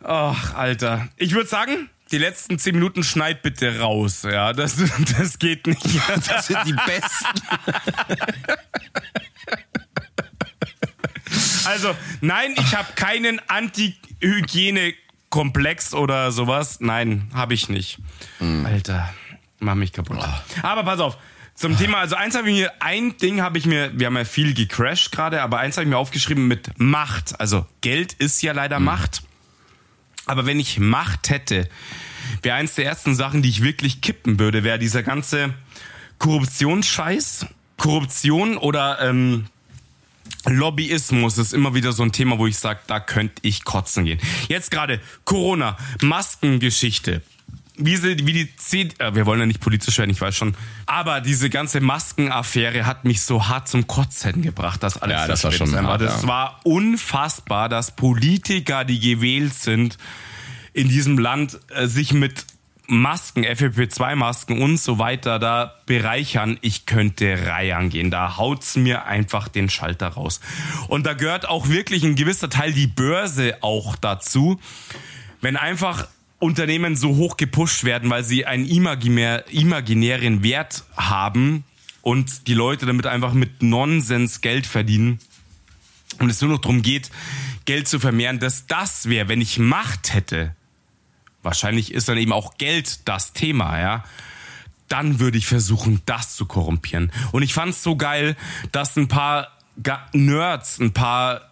Ach, Alter. Ich würde sagen, die letzten zehn Minuten schneid bitte raus. Ja, das, das geht nicht. Das sind die besten. Also, nein, ich habe keinen Anti-Hygiene-Komplex oder sowas. Nein, habe ich nicht. Alter, mach mich kaputt. Aber pass auf. Zum Thema, also eins habe ich mir, ein Ding habe ich mir, wir haben ja viel gecrashed gerade, aber eins habe ich mir aufgeschrieben mit Macht. Also Geld ist ja leider Macht. Aber wenn ich Macht hätte, wäre eins der ersten Sachen, die ich wirklich kippen würde, wäre dieser ganze Korruptionsscheiß. Korruption oder ähm, Lobbyismus ist immer wieder so ein Thema, wo ich sage, da könnte ich kotzen gehen. Jetzt gerade Corona, Maskengeschichte. Wie, sie, wie die C äh, wir wollen ja nicht politisch werden, ich weiß schon. Aber diese ganze Maskenaffäre hat mich so hart zum Kotzen gebracht, dass alles Ja, das war schon hart, Das ja. war unfassbar, dass Politiker, die gewählt sind, in diesem Land äh, sich mit Masken, FFP2-Masken und so weiter da bereichern. Ich könnte reiern gehen. Da haut's mir einfach den Schalter raus. Und da gehört auch wirklich ein gewisser Teil die Börse auch dazu. Wenn einfach Unternehmen so hoch gepusht werden, weil sie einen imaginär, imaginären Wert haben und die Leute damit einfach mit Nonsens Geld verdienen, und es nur noch darum geht, Geld zu vermehren, dass das wäre, wenn ich Macht hätte, wahrscheinlich ist dann eben auch Geld das Thema, ja, dann würde ich versuchen, das zu korrumpieren. Und ich fand es so geil, dass ein paar Nerds, ein paar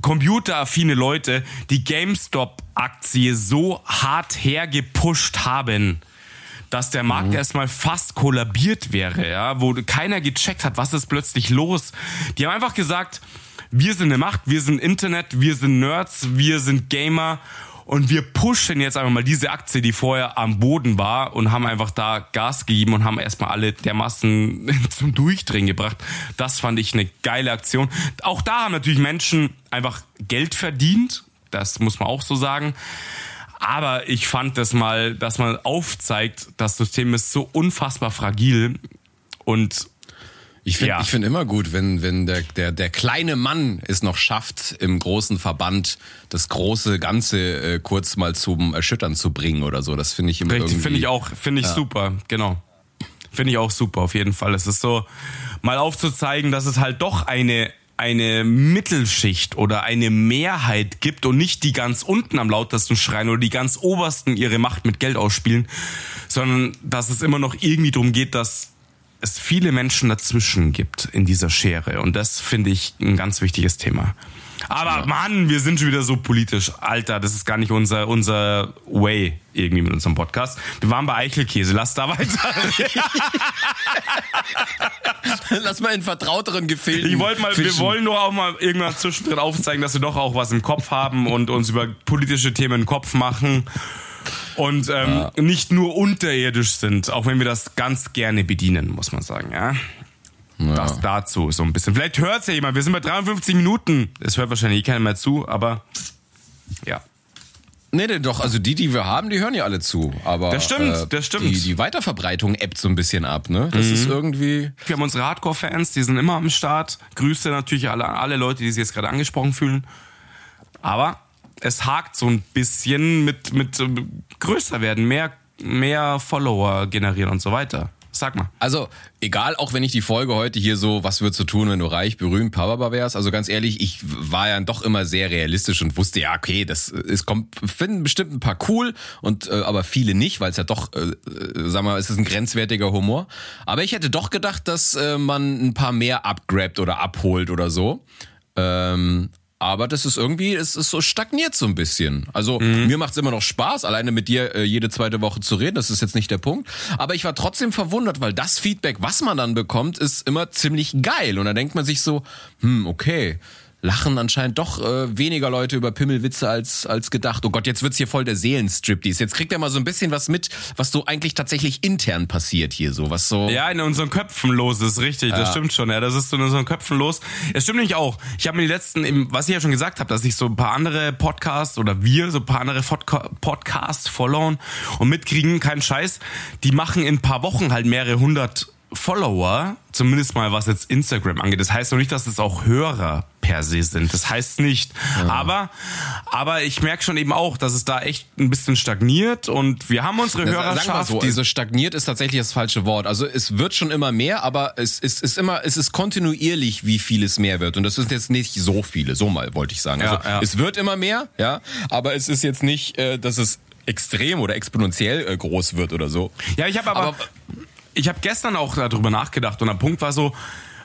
computeraffine Leute die GameStop-Aktie so hart hergepusht haben, dass der Markt erstmal fast kollabiert wäre, ja, wo keiner gecheckt hat, was ist plötzlich los. Die haben einfach gesagt, wir sind eine Macht, wir sind Internet, wir sind Nerds, wir sind Gamer und wir pushen jetzt einfach mal diese Aktie, die vorher am Boden war und haben einfach da Gas gegeben und haben erstmal alle dermaßen zum Durchdrehen gebracht. Das fand ich eine geile Aktion. Auch da haben natürlich Menschen einfach Geld verdient. Das muss man auch so sagen. Aber ich fand das mal, dass man aufzeigt, das System ist so unfassbar fragil und Ich finde Ja. ich find immer gut, wenn, wenn der, der, der kleine Mann es noch schafft, im großen Verband das große Ganze äh, kurz mal zum Erschüttern zu bringen oder so. Das finde ich immer Richtig, finde ich auch, finde ich super, genau. Finde ich auch super, auf jeden Fall. Es ist so, mal aufzuzeigen, dass es halt doch eine, eine Mittelschicht oder eine Mehrheit gibt und nicht die ganz unten am lautesten schreien oder die ganz obersten ihre Macht mit Geld ausspielen, sondern dass es immer noch irgendwie darum geht, dass es viele Menschen dazwischen gibt in dieser Schere. Und das finde ich ein ganz wichtiges Thema. Aber Mann, wir sind schon wieder so politisch. Alter, das ist gar nicht unser, unser Way irgendwie mit unserem Podcast. Wir waren bei Eichelkäse. Lass da weiter. Lass mal in vertrauteren Gefilden Ich wollte mal, wir fischen. wollen nur auch mal irgendwann zwischendrin aufzeigen, dass wir doch auch was im Kopf haben und uns über politische Themen im Kopf machen. Und ähm, nicht nur unterirdisch sind, auch wenn wir das ganz gerne bedienen, muss man sagen, ja. Das dazu so ein bisschen. Vielleicht hört's ja jemand. Wir sind bei 53 Minuten. Es hört wahrscheinlich eh keiner mehr zu, aber ja. Nee, nee, doch, also die, die wir haben, die hören ja alle zu. Aber Das stimmt, äh, das stimmt. Die, die Weiterverbreitung ebbt so ein bisschen ab, ne? Das ist irgendwie. Wir haben unsere Hardcore-Fans, die sind immer am Start. Grüße natürlich alle, alle Leute, die sich jetzt gerade angesprochen fühlen. Aber es hakt so ein bisschen mit, mit äh, größer werden, mehr, mehr Follower generieren und so weiter. Sag mal. Also, egal, auch wenn ich die Folge heute hier so, was würdest du tun, wenn du reich, berühmt, Papa wärst, also ganz ehrlich, ich war ja doch immer sehr realistisch und wusste, ja, okay, das es kommt, finden bestimmt ein paar cool und äh, aber viele nicht, weil es ja doch, äh, äh, sag mal, es ist ein grenzwertiger Humor. Aber ich hätte doch gedacht, dass äh, man ein paar mehr abgrabt oder abholt oder so. Ähm, aber das ist irgendwie, es ist so stagniert so ein bisschen. Also mir macht es immer noch Spaß, alleine mit dir äh, jede zweite Woche zu reden. Das ist jetzt nicht der Punkt. Aber ich war trotzdem verwundert, weil das Feedback, was man dann bekommt, ist immer ziemlich geil. Und dann denkt man sich so, hm, okay. Lachen anscheinend doch äh, weniger Leute über Pimmelwitze als, als gedacht. Oh Gott, jetzt wird's hier voll der Seelenstriptease. Jetzt kriegt er mal so ein bisschen was mit, was so eigentlich tatsächlich intern passiert hier so. Was so. Ja, in unseren Köpfen los ist richtig, das stimmt schon. Ja, das ist so in unseren Köpfen los. Es stimmt nämlich auch. Ich habe mir die letzten, was ich ja schon gesagt habe, dass ich so ein paar andere Podcasts oder wir so ein paar andere Podcasts followen und mitkriegen, kein Scheiß, die machen in ein paar Wochen halt mehrere hundert Follower, zumindest mal was jetzt Instagram angeht. Das heißt noch nicht, dass es auch Hörer per se sind. Das heißt nicht. Aber, aber ich merke schon eben auch, dass es da echt ein bisschen stagniert und wir haben unsere Na, Sagen wir Hörerschaft. so, diese stagniert ist tatsächlich das falsche Wort. Also es wird schon immer mehr, aber es ist, ist immer, es ist kontinuierlich, wie viel es mehr wird. Und das ist jetzt nicht so viele, so mal wollte ich sagen. Ja, Also ja. es wird immer mehr, ja, aber es ist jetzt nicht, äh, dass es extrem oder exponentiell äh, groß wird oder so. Ja, ich habe aber, Aber- ich habe gestern auch darüber nachgedacht und der Punkt war so,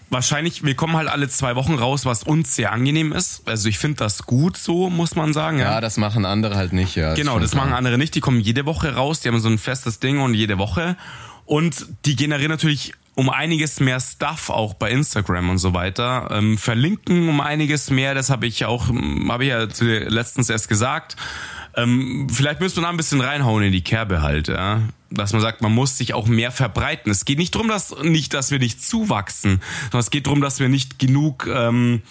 wahrscheinlich, wir kommen halt alle zwei Wochen raus, was uns sehr angenehm ist. Also ich finde das gut so, muss man sagen. Ja. Ja, das machen andere halt nicht, ja. Genau, das machen andere nicht. Die kommen jede Woche raus, die haben so ein festes Ding und jede Woche. Und die generieren natürlich um einiges mehr Stuff auch bei Instagram und so weiter. Ähm, verlinken um einiges mehr, das habe ich auch, habe ich ja letztens erst gesagt. Ähm, vielleicht müssen wir da ein bisschen reinhauen in die Kerbe halt, ja. Dass man sagt, man muss sich auch mehr verbreiten. Es geht nicht darum, dass nicht, dass wir nicht zuwachsen, sondern es geht darum, dass wir nicht genug ähm,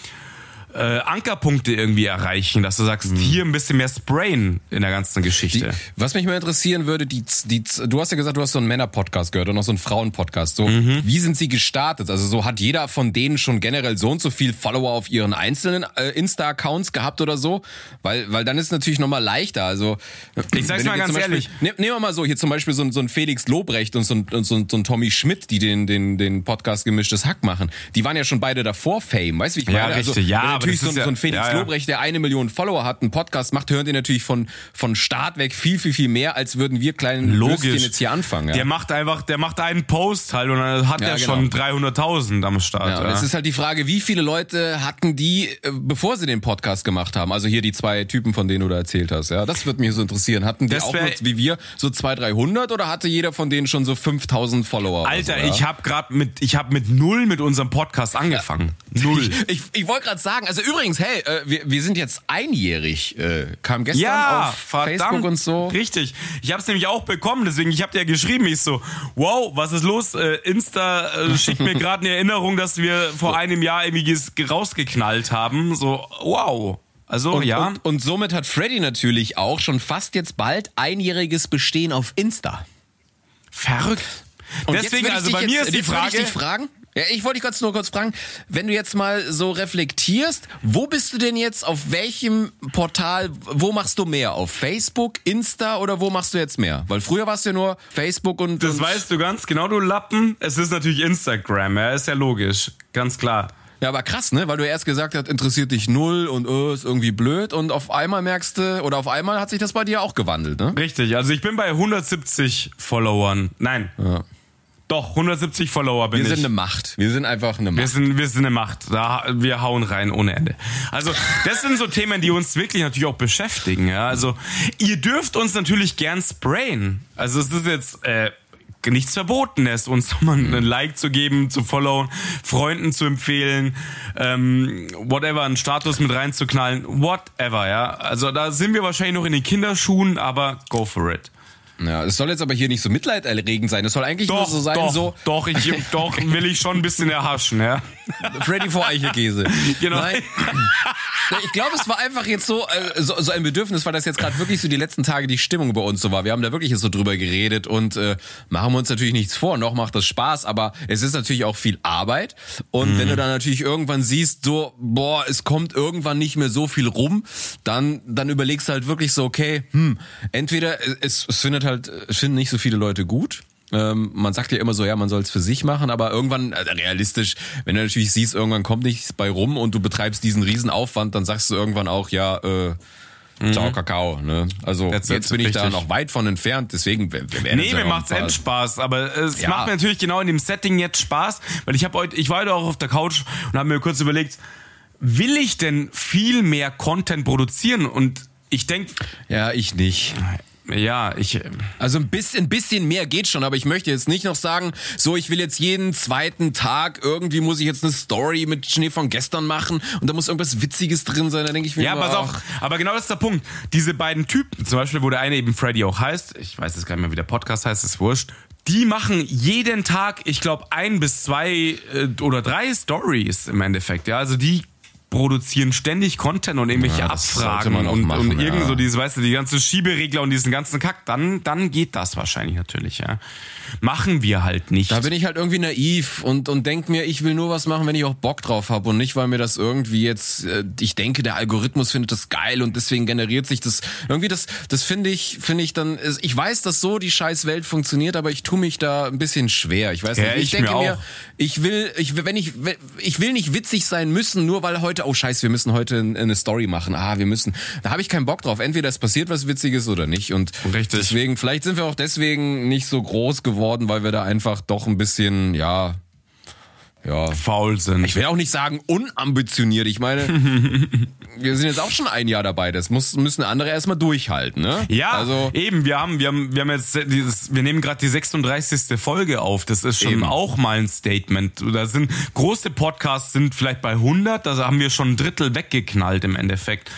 äh, Ankerpunkte irgendwie erreichen, dass du sagst, hier ein bisschen mehr sprayen in der ganzen Geschichte. Was mich mal interessieren würde, die, die, du hast ja gesagt, du hast so einen Männer-Podcast gehört und noch so einen Frauen-Podcast. So, wie sind sie gestartet? Also so hat jeder von denen schon generell so und so viel Follower auf ihren einzelnen äh, Insta-Accounts gehabt oder so? Weil, weil dann ist es natürlich nochmal leichter. Also Ich sag's mal ganz Beispiel, ehrlich. Nehm, nehmen wir mal so, hier zum Beispiel so ein, so ein Felix Lobrecht und so ein, und so ein, so ein Tommy Schmidt, die den, den, den Podcast Gemischtes Hack machen. Die waren ja schon beide davor Fame, weißt du, wie ich Ja, meine? Also, richtig, ja, wenn aber natürlich so, ja- so ein Felix ja, ja. Lobrecht, der eine Million Follower hat, einen Podcast macht, hören die natürlich von, von Start weg viel, viel, viel mehr, als würden wir kleinen Logisch. Jetzt hier anfangen. Ja. Der macht einfach, der macht einen Post halt und dann hat Ja, er genau. schon 300.000 am Start. Ja, es ist halt die Frage, wie viele Leute hatten die, äh, bevor sie den Podcast gemacht haben? Also hier die zwei Typen, von denen du da erzählt hast. Ja, das würde mich so interessieren. Hatten die Das auch nur, wie wir so 200, 300 oder hatte jeder von denen schon so 5000 Follower? Alter, so, ich habe gerade mit, ich habe mit null mit unserem Podcast angefangen. Null. Ich, ich wollte gerade sagen, also übrigens, hey, äh, wir, wir sind jetzt einjährig. Äh, kam gestern Ja, auf verdammt. Facebook und so. Richtig. Ich habe es nämlich auch bekommen, deswegen ich habe dir geschrieben, ich so, wow, was ist los? Äh, Insta schickt mir gerade eine Erinnerung, dass wir vor einem Jahr irgendwie rausgeknallt haben. So, wow. Also Und, ja. und, und somit hat Freddy natürlich auch schon fast jetzt bald einjähriges Bestehen auf Insta. verrückt. Und Deswegen, ich also dich bei jetzt, mir ist die jetzt will Frage. Ja, ich wollte dich kurz nur kurz fragen, wenn du jetzt mal so reflektierst, wo bist du denn jetzt, auf welchem Portal, wo machst du mehr? Auf Facebook, Insta oder wo machst du jetzt mehr? Weil früher warst du ja nur Facebook und... Das und, weißt du ganz genau, du Lappen. Es ist natürlich Instagram, ja, ist ja logisch. Ganz klar. Ja, aber krass, ne? Weil du erst gesagt hast, interessiert dich null und äh, ist irgendwie blöd und auf einmal merkst du, oder auf einmal hat sich das bei dir auch gewandelt, ne? Richtig, also ich bin bei 170 Followern. Nein. Doch, 170 Follower bin Wir ich. sind eine Macht. Wir sind einfach eine wir Macht. sind, wir sind eine Macht. Da, wir hauen rein ohne Ende. Also, das sind so Themen, die uns wirklich natürlich auch beschäftigen. Ja? Also, ihr dürft uns natürlich gern sprayen. Also, es ist jetzt äh, nichts Verbotenes, uns mal einen Like zu geben, zu followen, Freunden zu empfehlen, ähm, whatever, einen Status mit reinzuknallen, whatever, ja. Also, da sind wir wahrscheinlich noch in den Kinderschuhen, aber go for it. Ja, es soll jetzt aber hier nicht so mitleiderregend sein. Es soll eigentlich nur Doch, so sein, doch, so doch, ich, doch, will ich schon ein bisschen erhaschen, ja. Freddy vor Eichelkäse. Genau. Nein. Ich glaube, es war einfach jetzt so, äh, so, so ein Bedürfnis, weil das jetzt gerade wirklich so die letzten Tage die Stimmung bei uns so war. Wir haben da wirklich jetzt so drüber geredet und äh, machen wir uns natürlich nichts vor. Noch macht das Spaß, aber es ist natürlich auch viel Arbeit. Und wenn du dann natürlich irgendwann siehst, so, boah, es kommt irgendwann nicht mehr so viel rum, dann, dann überlegst du halt wirklich so, okay, hm, entweder es, es findet halt, es finden nicht so viele Leute gut. Ähm, man sagt ja immer so, ja, man soll es für sich machen, aber irgendwann, äh, realistisch, wenn du natürlich siehst, irgendwann kommt nichts bei rum und du betreibst diesen riesen Aufwand, dann sagst du irgendwann auch, ja, äh, Ciao, Kakao. Ne? Also jetzt it, bin ich da noch weit von entfernt, deswegen wir, wir Nee, jetzt mir macht's paar- Endspaß, aber es Ja. macht mir natürlich genau in dem Setting jetzt Spaß, weil ich habe heute, ich war heute auch auf der Couch und habe mir kurz überlegt, will ich denn viel mehr Content produzieren? Und ich denke, Ja, ich nicht. Ja, ich, Also ein bisschen, ein bisschen mehr geht schon, aber ich möchte jetzt nicht noch sagen, so ich will jetzt jeden zweiten Tag irgendwie muss ich jetzt eine Story mit Schnee von gestern machen und da muss irgendwas Witziges drin sein. Da denke ich mir ja, immer, pass auf, aber genau das ist der Punkt. Diese beiden Typen, zum Beispiel, wo der eine eben Freddy auch heißt, ich weiß jetzt gar nicht mehr, wie der Podcast heißt, ist wurscht. Die machen jeden Tag, ich glaube, ein bis zwei äh, oder drei Stories im Endeffekt. Ja, also die produzieren ständig Content und irgendwelche Ja, Abfragen und, machen, und irgend ja. so diese, weißt du, die ganzen Schieberegler und diesen ganzen Kack, dann, dann geht das wahrscheinlich natürlich, ja. Machen wir halt nicht. Da bin ich halt irgendwie naiv und, und denk mir, ich will nur was machen, wenn ich auch Bock drauf habe und nicht, weil mir das irgendwie jetzt, äh, ich denke, der Algorithmus findet das geil und deswegen generiert sich das. Irgendwie das, das finde ich, finde ich dann, ich weiß, dass so die scheiß Welt funktioniert, aber ich tue mich da ein bisschen schwer. Ich weiß Ja, nicht, ich, ich denke mir mir, ich will, ich wenn ich, ich will nicht witzig sein müssen, nur weil heute, oh scheiße, wir müssen heute eine Story machen. Ah, wir müssen, da habe ich keinen Bock drauf. Entweder es passiert was Witziges oder nicht und Richtig. deswegen, vielleicht sind wir auch deswegen nicht so groß geworden, weil wir da einfach doch ein bisschen, ja, ja. faul sind. Ich will auch nicht sagen unambitioniert. Ich meine, wir sind jetzt auch schon ein Jahr dabei. Das muss, müssen andere erstmal durchhalten, ne? Ja, Also, eben, wir haben, wir haben, wir haben jetzt dieses, wir nehmen gerade die 36. Folge auf. Das ist schon Eben. auch mal ein Statement. Da sind große Podcasts sind vielleicht bei 100, da haben wir schon ein Drittel weggeknallt im Endeffekt.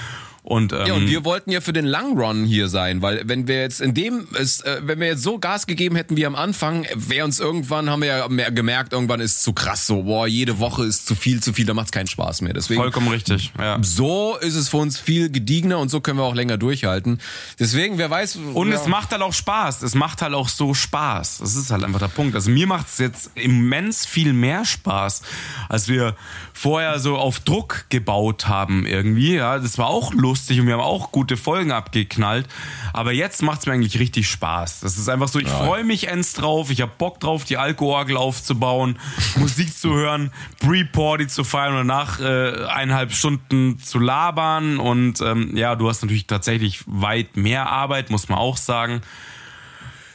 Und, ähm, ja, und wir wollten ja für den Long Run hier sein, weil wenn wir jetzt in dem, es, äh, wenn wir jetzt so Gas gegeben hätten wie am Anfang, wäre uns irgendwann, haben wir ja mehr gemerkt, irgendwann ist zu krass so, boah, jede Woche ist zu viel, zu viel, da macht's keinen Spaß mehr. Deswegen vollkommen richtig. Ja. so ist es für uns viel gediegener und so können wir auch länger durchhalten. Deswegen, wer weiß. Und ja. es macht halt auch Spaß. Es macht halt auch so Spaß. Das ist halt einfach der Punkt. Also mir macht es jetzt immens viel mehr Spaß, als wir vorher so auf Druck gebaut haben irgendwie. Ja, das war auch lustig und wir haben auch gute Folgen abgeknallt. Aber jetzt macht es mir eigentlich richtig Spaß. Das ist einfach so, ich freue mich ends drauf. Ich habe Bock drauf, die Alkoorgel aufzubauen, Musik zu hören, Pre-Party zu feiern und nach äh, eineinhalb Stunden zu labern. Und ähm, ja, du hast natürlich tatsächlich weit mehr Arbeit, muss man auch sagen.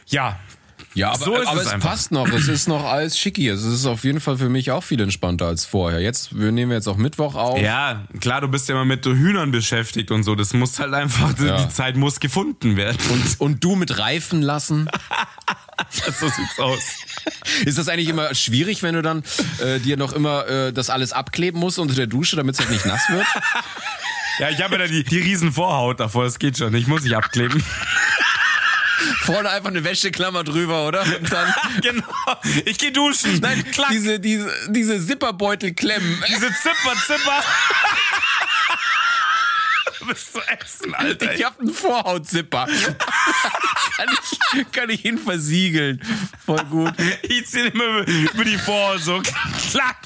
Ja, Ja, aber, So ist aber es einfach. passt noch. Es ist noch alles schicki. Es ist auf jeden Fall für mich auch viel entspannter als vorher. Jetzt, wir nehmen jetzt auch Mittwoch auf. Ja, klar, du bist ja immer mit Hühnern beschäftigt und so. Das muss halt einfach, die- Ja. die Zeit muss gefunden werden. Und, und du mit reifen lassen. so sieht's aus. Ist das eigentlich immer schwierig, wenn du dann äh, dir noch immer äh, das alles abkleben musst unter der Dusche, damit es halt nicht nass wird? Ja, ich habe ja da die, die riesen Vorhaut davor, das geht schon. Ich muss nicht abkleben. Vorne einfach eine Wäscheklammer drüber, oder? Und dann genau. Ich geh duschen. Nein, Klack. diese, diese, diese Zipperbeutel klemmen. Diese Zipper, Zipper. du bist so ätzend, Alter. Ich hab einen Vorhautzipper. kann, ich, kann ich ihn versiegeln. Voll gut. Ich zieh immer über, über die Vorhaut so. Klack.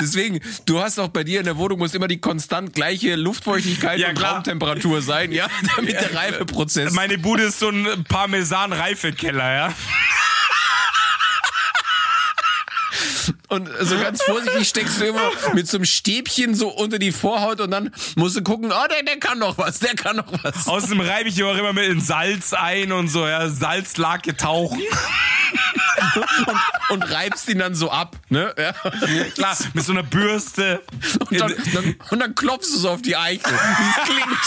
Deswegen, du hast auch bei dir in der Wohnung muss immer die konstant gleiche Luftfeuchtigkeit Ja, und klar. Raumtemperatur sein, ja, damit der Reifeprozess. Meine Bude ist so ein Parmesan-Reifekeller, ja. Und so ganz vorsichtig steckst du immer mit so einem Stäbchen so unter die Vorhaut und dann musst du gucken, oh, der, der kann noch was, der kann noch was. Außerdem reibe ich auch immer mit in Salz ein und so, ja. Salzlake tauchen. Und reibst ihn dann so ab, ne? Ja. Klar, mit so einer Bürste. Und dann, dann, und dann klopfst du so auf die Eichel, wie es klingt.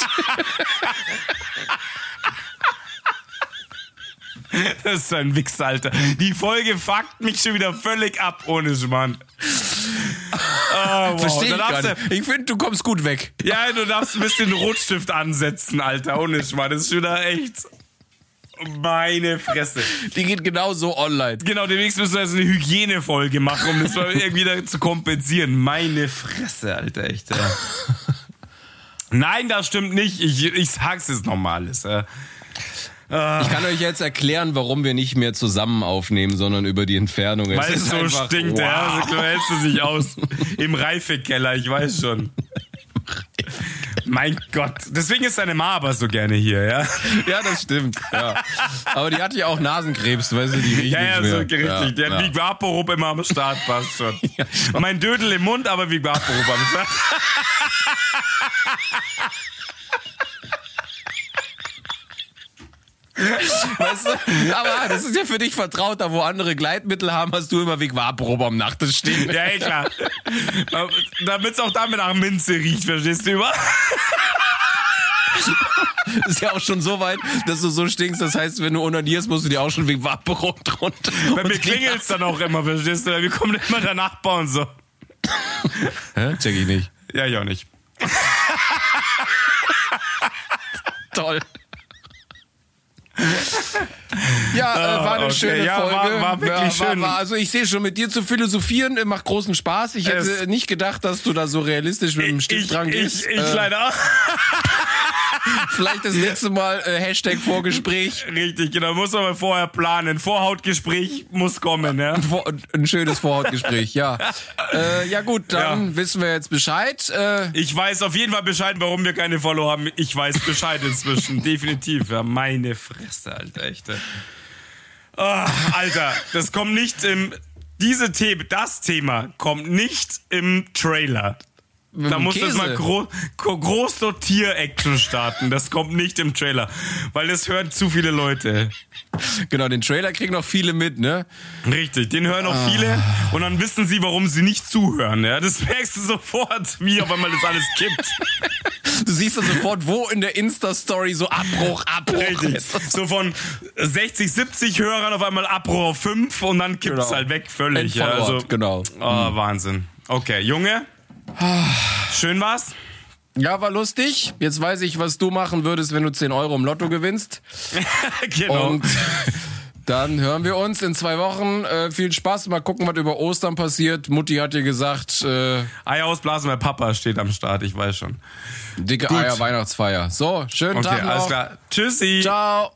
Das ist so ein Wichs, Alter. Die Folge fuckt mich schon wieder völlig ab, ohne Schmarrn. Ah, wow. Verstehe ich gar nicht. Ich finde, du kommst gut weg. Ja, du darfst ein bisschen Rotstift ansetzen, Alter, ohne Schmarrn. Das ist schon wieder echt. Meine Fresse. Die geht genau so online. Genau, demnächst müssen wir jetzt eine Hygienefolge machen, um das mal irgendwie zu kompensieren. Meine Fresse, Alter, echt. Ja. Nein, das stimmt nicht. Ich, ich sag's jetzt nochmal alles. Ja. Ich kann euch jetzt erklären, warum wir nicht mehr zusammen aufnehmen, sondern über die Entfernung. Weil es so einfach, stinkt, wow. ja. So hältst du sich aus. Im Reifekeller, ich weiß schon. Mein Gott. Deswegen ist deine Ma aber so gerne hier, ja? Ja, das stimmt. Ja. Aber die hatte ja auch Nasenkrebs, weißt du, die riecht Ja, ja, so richtig. Ja, Der hat ja. Big Vaporub immer am Start, passt schon. Mein Dödel im Mund, aber Big Vaporub am Start. Weißt du? Aber das ist ja für dich vertrauter, wo andere Gleitmittel haben, hast du immer Weg Vaporub am Nachttisch stehen. Ja, eh klar. Damit es auch damit nach Minze riecht, verstehst du über? ist ja auch schon so weit, dass du so stinkst. Das heißt, wenn du onanierst, musst du dir auch schon wegen Vaporub drunter. Bei mir klingelt's dann auch immer, verstehst du? Wir kommen immer der Nachbar und so. Hä? Check ich nicht. Ja, ich auch nicht. Toll. Ja, äh, war eine Ah, okay. schöne Ja, Folge. war- war wirklich war, schön. War, also ich sehe schon, mit dir zu philosophieren äh, macht großen Spaß. Ich hätte Es- nicht gedacht, dass du da so realistisch mit dem Ich, Stift ich, dran ich, gehst. ich Äh, leider auch. vielleicht das nächste Mal äh, Hashtag Vorgespräch. Richtig, genau. Muss man mal vorher planen. Vorhautgespräch muss kommen, ja. Vor, ein schönes Vorhautgespräch, ja. Äh, ja gut, dann Ja. wissen wir jetzt Bescheid. Äh, Ich weiß auf jeden Fall Bescheid, warum wir keine Follow haben. Ich weiß Bescheid inzwischen. Definitiv. Ja, meine Fresse, Alter, echt. Ah, Alter, das kommt nicht im. Diese Themen, das Thema kommt nicht im Trailer. Da muss das Käse. mal gro gro groß Sortier-Action starten. Das kommt nicht im Trailer. Weil das hören zu viele Leute. Genau, den Trailer kriegen noch viele mit, ne? Richtig, den hören auch viele und dann wissen sie, warum sie nicht zuhören. Ja? Das merkst du sofort, wie auf einmal das alles kippt. Du siehst dann sofort, wo in der Insta-Story so Abbruch, Abbruch. Richtig. So von 60, 70 Hörern auf einmal Abbruch auf 5 und dann kippt es Genau. halt weg völlig. Ja, also, genau. oh, Wahnsinn. Okay, Junge. Schön war's. Ja, war lustig. Jetzt weiß ich, was du machen würdest, wenn du 10 Euro im Lotto gewinnst. genau. Und dann hören wir uns in zwei Wochen. Äh, viel Spaß. Mal gucken, was über Ostern passiert. Mutti hat dir gesagt. Äh, Eier ausblasen, weil Papa steht am Start, ich weiß schon. Dicke Gut. Eier, Weihnachtsfeier. So, schönen okay, Tag. Okay, alles klar. Tschüssi. Ciao.